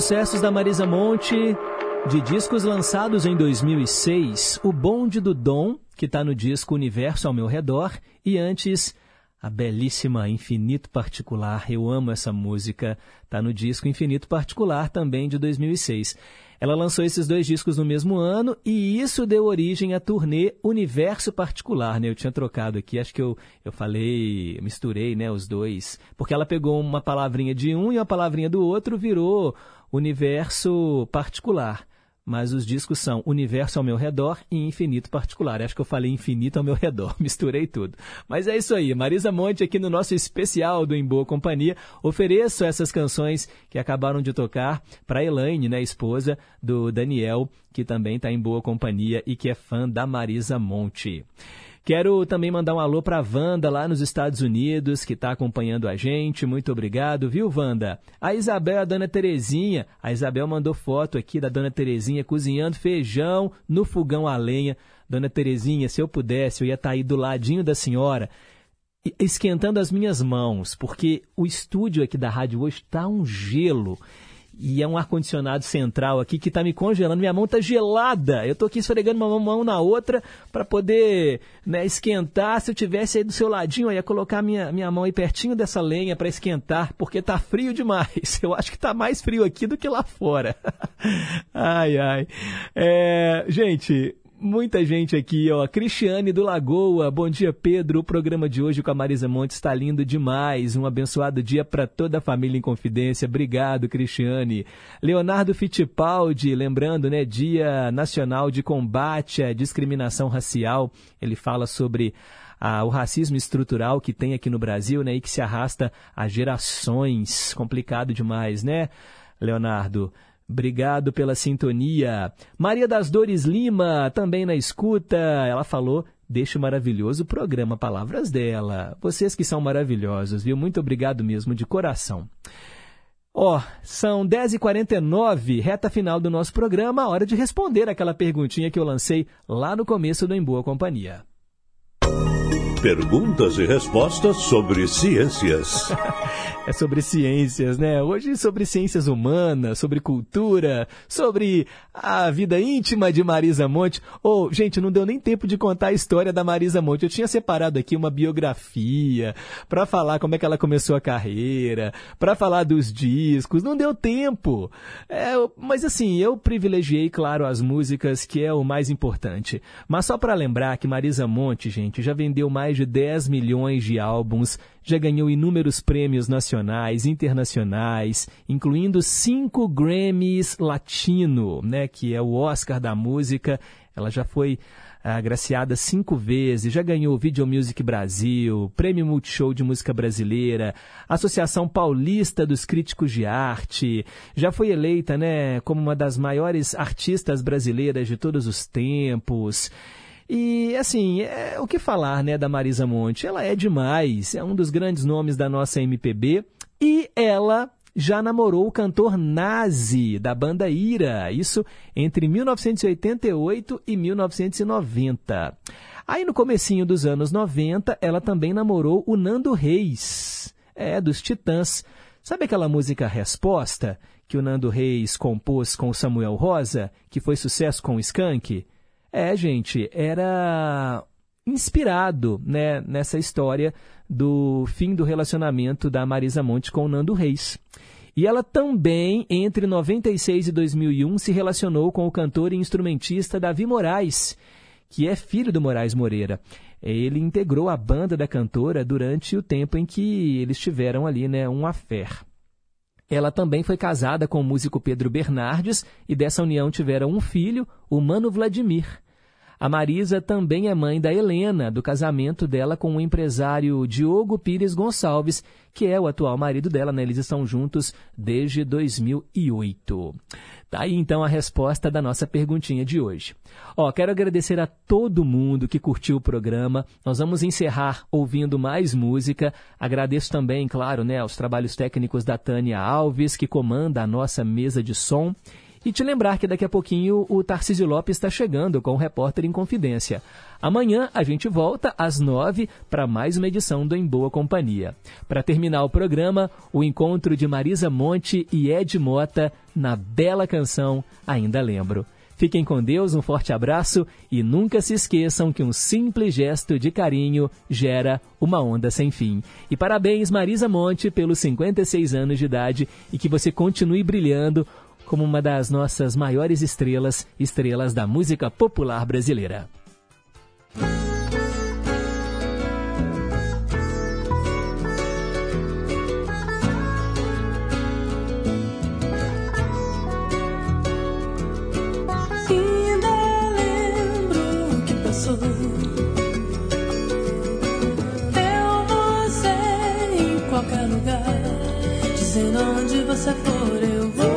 Sucessos da Marisa Monte de discos lançados em 2006, O Bonde do Dom, que está no disco Universo ao Meu Redor, e antes a belíssima Infinito Particular. Eu amo essa música, está no disco Infinito Particular também de 2006. Ela lançou esses dois discos no mesmo ano e isso deu origem à turnê Universo Particular, né? Eu tinha trocado aqui, acho que eu, eu falei, misturei, né, os dois, porque ela pegou uma palavrinha de um e uma palavrinha do outro, virou Universo Particular mas os discos são Universo ao meu redor e Infinito Particular. Acho que eu falei Infinito ao meu redor, misturei tudo. Mas é isso aí, Marisa Monte aqui no nosso especial do Em Boa Companhia. Ofereço essas canções que acabaram de tocar para Elaine, né, esposa do Daniel, que também está em boa companhia e que é fã da Marisa Monte. Quero também mandar um alô para a Wanda lá nos Estados Unidos, que está acompanhando a gente. Muito obrigado, viu, Wanda? A Isabel, a dona Terezinha. A Isabel mandou foto aqui da dona Terezinha cozinhando feijão no fogão a lenha. Dona Terezinha, se eu pudesse, eu ia estar tá aí do ladinho da senhora, esquentando as minhas mãos, porque o estúdio aqui da rádio hoje está um gelo. E é um ar-condicionado central aqui que está me congelando. Minha mão está gelada. Eu estou aqui esfregando uma mão na outra para poder né, esquentar. Se eu tivesse aí do seu ladinho, eu ia colocar minha, minha mão aí pertinho dessa lenha para esquentar, porque está frio demais. Eu acho que está mais frio aqui do que lá fora. ai, ai. É, gente, Muita gente aqui, ó. Cristiane do Lagoa, bom dia, Pedro. O programa de hoje com a Marisa Montes está lindo demais. Um abençoado dia para toda a família em Confidência. Obrigado, Cristiane. Leonardo Fittipaldi, lembrando, né, Dia Nacional de Combate à Discriminação Racial. Ele fala sobre ah, o racismo estrutural que tem aqui no Brasil, né, e que se arrasta há gerações. Complicado demais, né, Leonardo? Obrigado pela sintonia. Maria das Dores Lima, também na escuta. Ela falou: o maravilhoso programa Palavras dela. Vocês que são maravilhosos, viu? Muito obrigado mesmo, de coração. Ó, oh, são 10h49, reta final do nosso programa, hora de responder aquela perguntinha que eu lancei lá no começo do Em Boa Companhia. Perguntas e respostas sobre ciências. é sobre ciências, né? Hoje sobre ciências humanas, sobre cultura, sobre a vida íntima de Marisa Monte. Oh, gente, não deu nem tempo de contar a história da Marisa Monte. Eu tinha separado aqui uma biografia para falar como é que ela começou a carreira, para falar dos discos. Não deu tempo. É, mas assim, eu privilegiei, claro, as músicas, que é o mais importante. Mas só para lembrar que Marisa Monte, gente, já vendeu mais mais de 10 milhões de álbuns, já ganhou inúmeros prêmios nacionais, internacionais, incluindo cinco Grammys Latino, né, que é o Oscar da música. Ela já foi agraciada cinco vezes, já ganhou Video Music Brasil, Prêmio Multishow de Música Brasileira, Associação Paulista dos Críticos de Arte, já foi eleita né, como uma das maiores artistas brasileiras de todos os tempos. E, assim, é, o que falar né, da Marisa Monte? Ela é demais, é um dos grandes nomes da nossa MPB e ela já namorou o cantor Nazi, da banda Ira, isso entre 1988 e 1990. Aí no comecinho dos anos 90, ela também namorou o Nando Reis, é, dos Titãs. Sabe aquela música Resposta, que o Nando Reis compôs com Samuel Rosa, que foi sucesso com o Skank? É, gente, era inspirado né, nessa história do fim do relacionamento da Marisa Monte com o Nando Reis. E ela também, entre 96 e 2001, se relacionou com o cantor e instrumentista Davi Moraes, que é filho do Moraes Moreira. Ele integrou a banda da cantora durante o tempo em que eles tiveram ali né, um affair. Ela também foi casada com o músico Pedro Bernardes e dessa união tiveram um filho, o Mano Vladimir. A Marisa também é mãe da Helena, do casamento dela com o empresário Diogo Pires Gonçalves, que é o atual marido dela, né? Eles estão juntos desde 2008. Tá aí então a resposta da nossa perguntinha de hoje. Ó, quero agradecer a todo mundo que curtiu o programa. Nós vamos encerrar ouvindo mais música. Agradeço também, claro, né, aos trabalhos técnicos da Tânia Alves, que comanda a nossa mesa de som. E te lembrar que daqui a pouquinho o Tarcísio Lopes está chegando com o Repórter em Confidência. Amanhã a gente volta às nove para mais uma edição do Em Boa Companhia. Para terminar o programa, o encontro de Marisa Monte e Ed Mota na bela canção Ainda Lembro. Fiquem com Deus, um forte abraço e nunca se esqueçam que um simples gesto de carinho gera uma onda sem fim. E parabéns, Marisa Monte, pelos 56 anos de idade e que você continue brilhando como uma das nossas maiores estrelas, estrelas da música popular brasileira. qualquer lugar, dizendo onde você for, eu vou.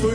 Foi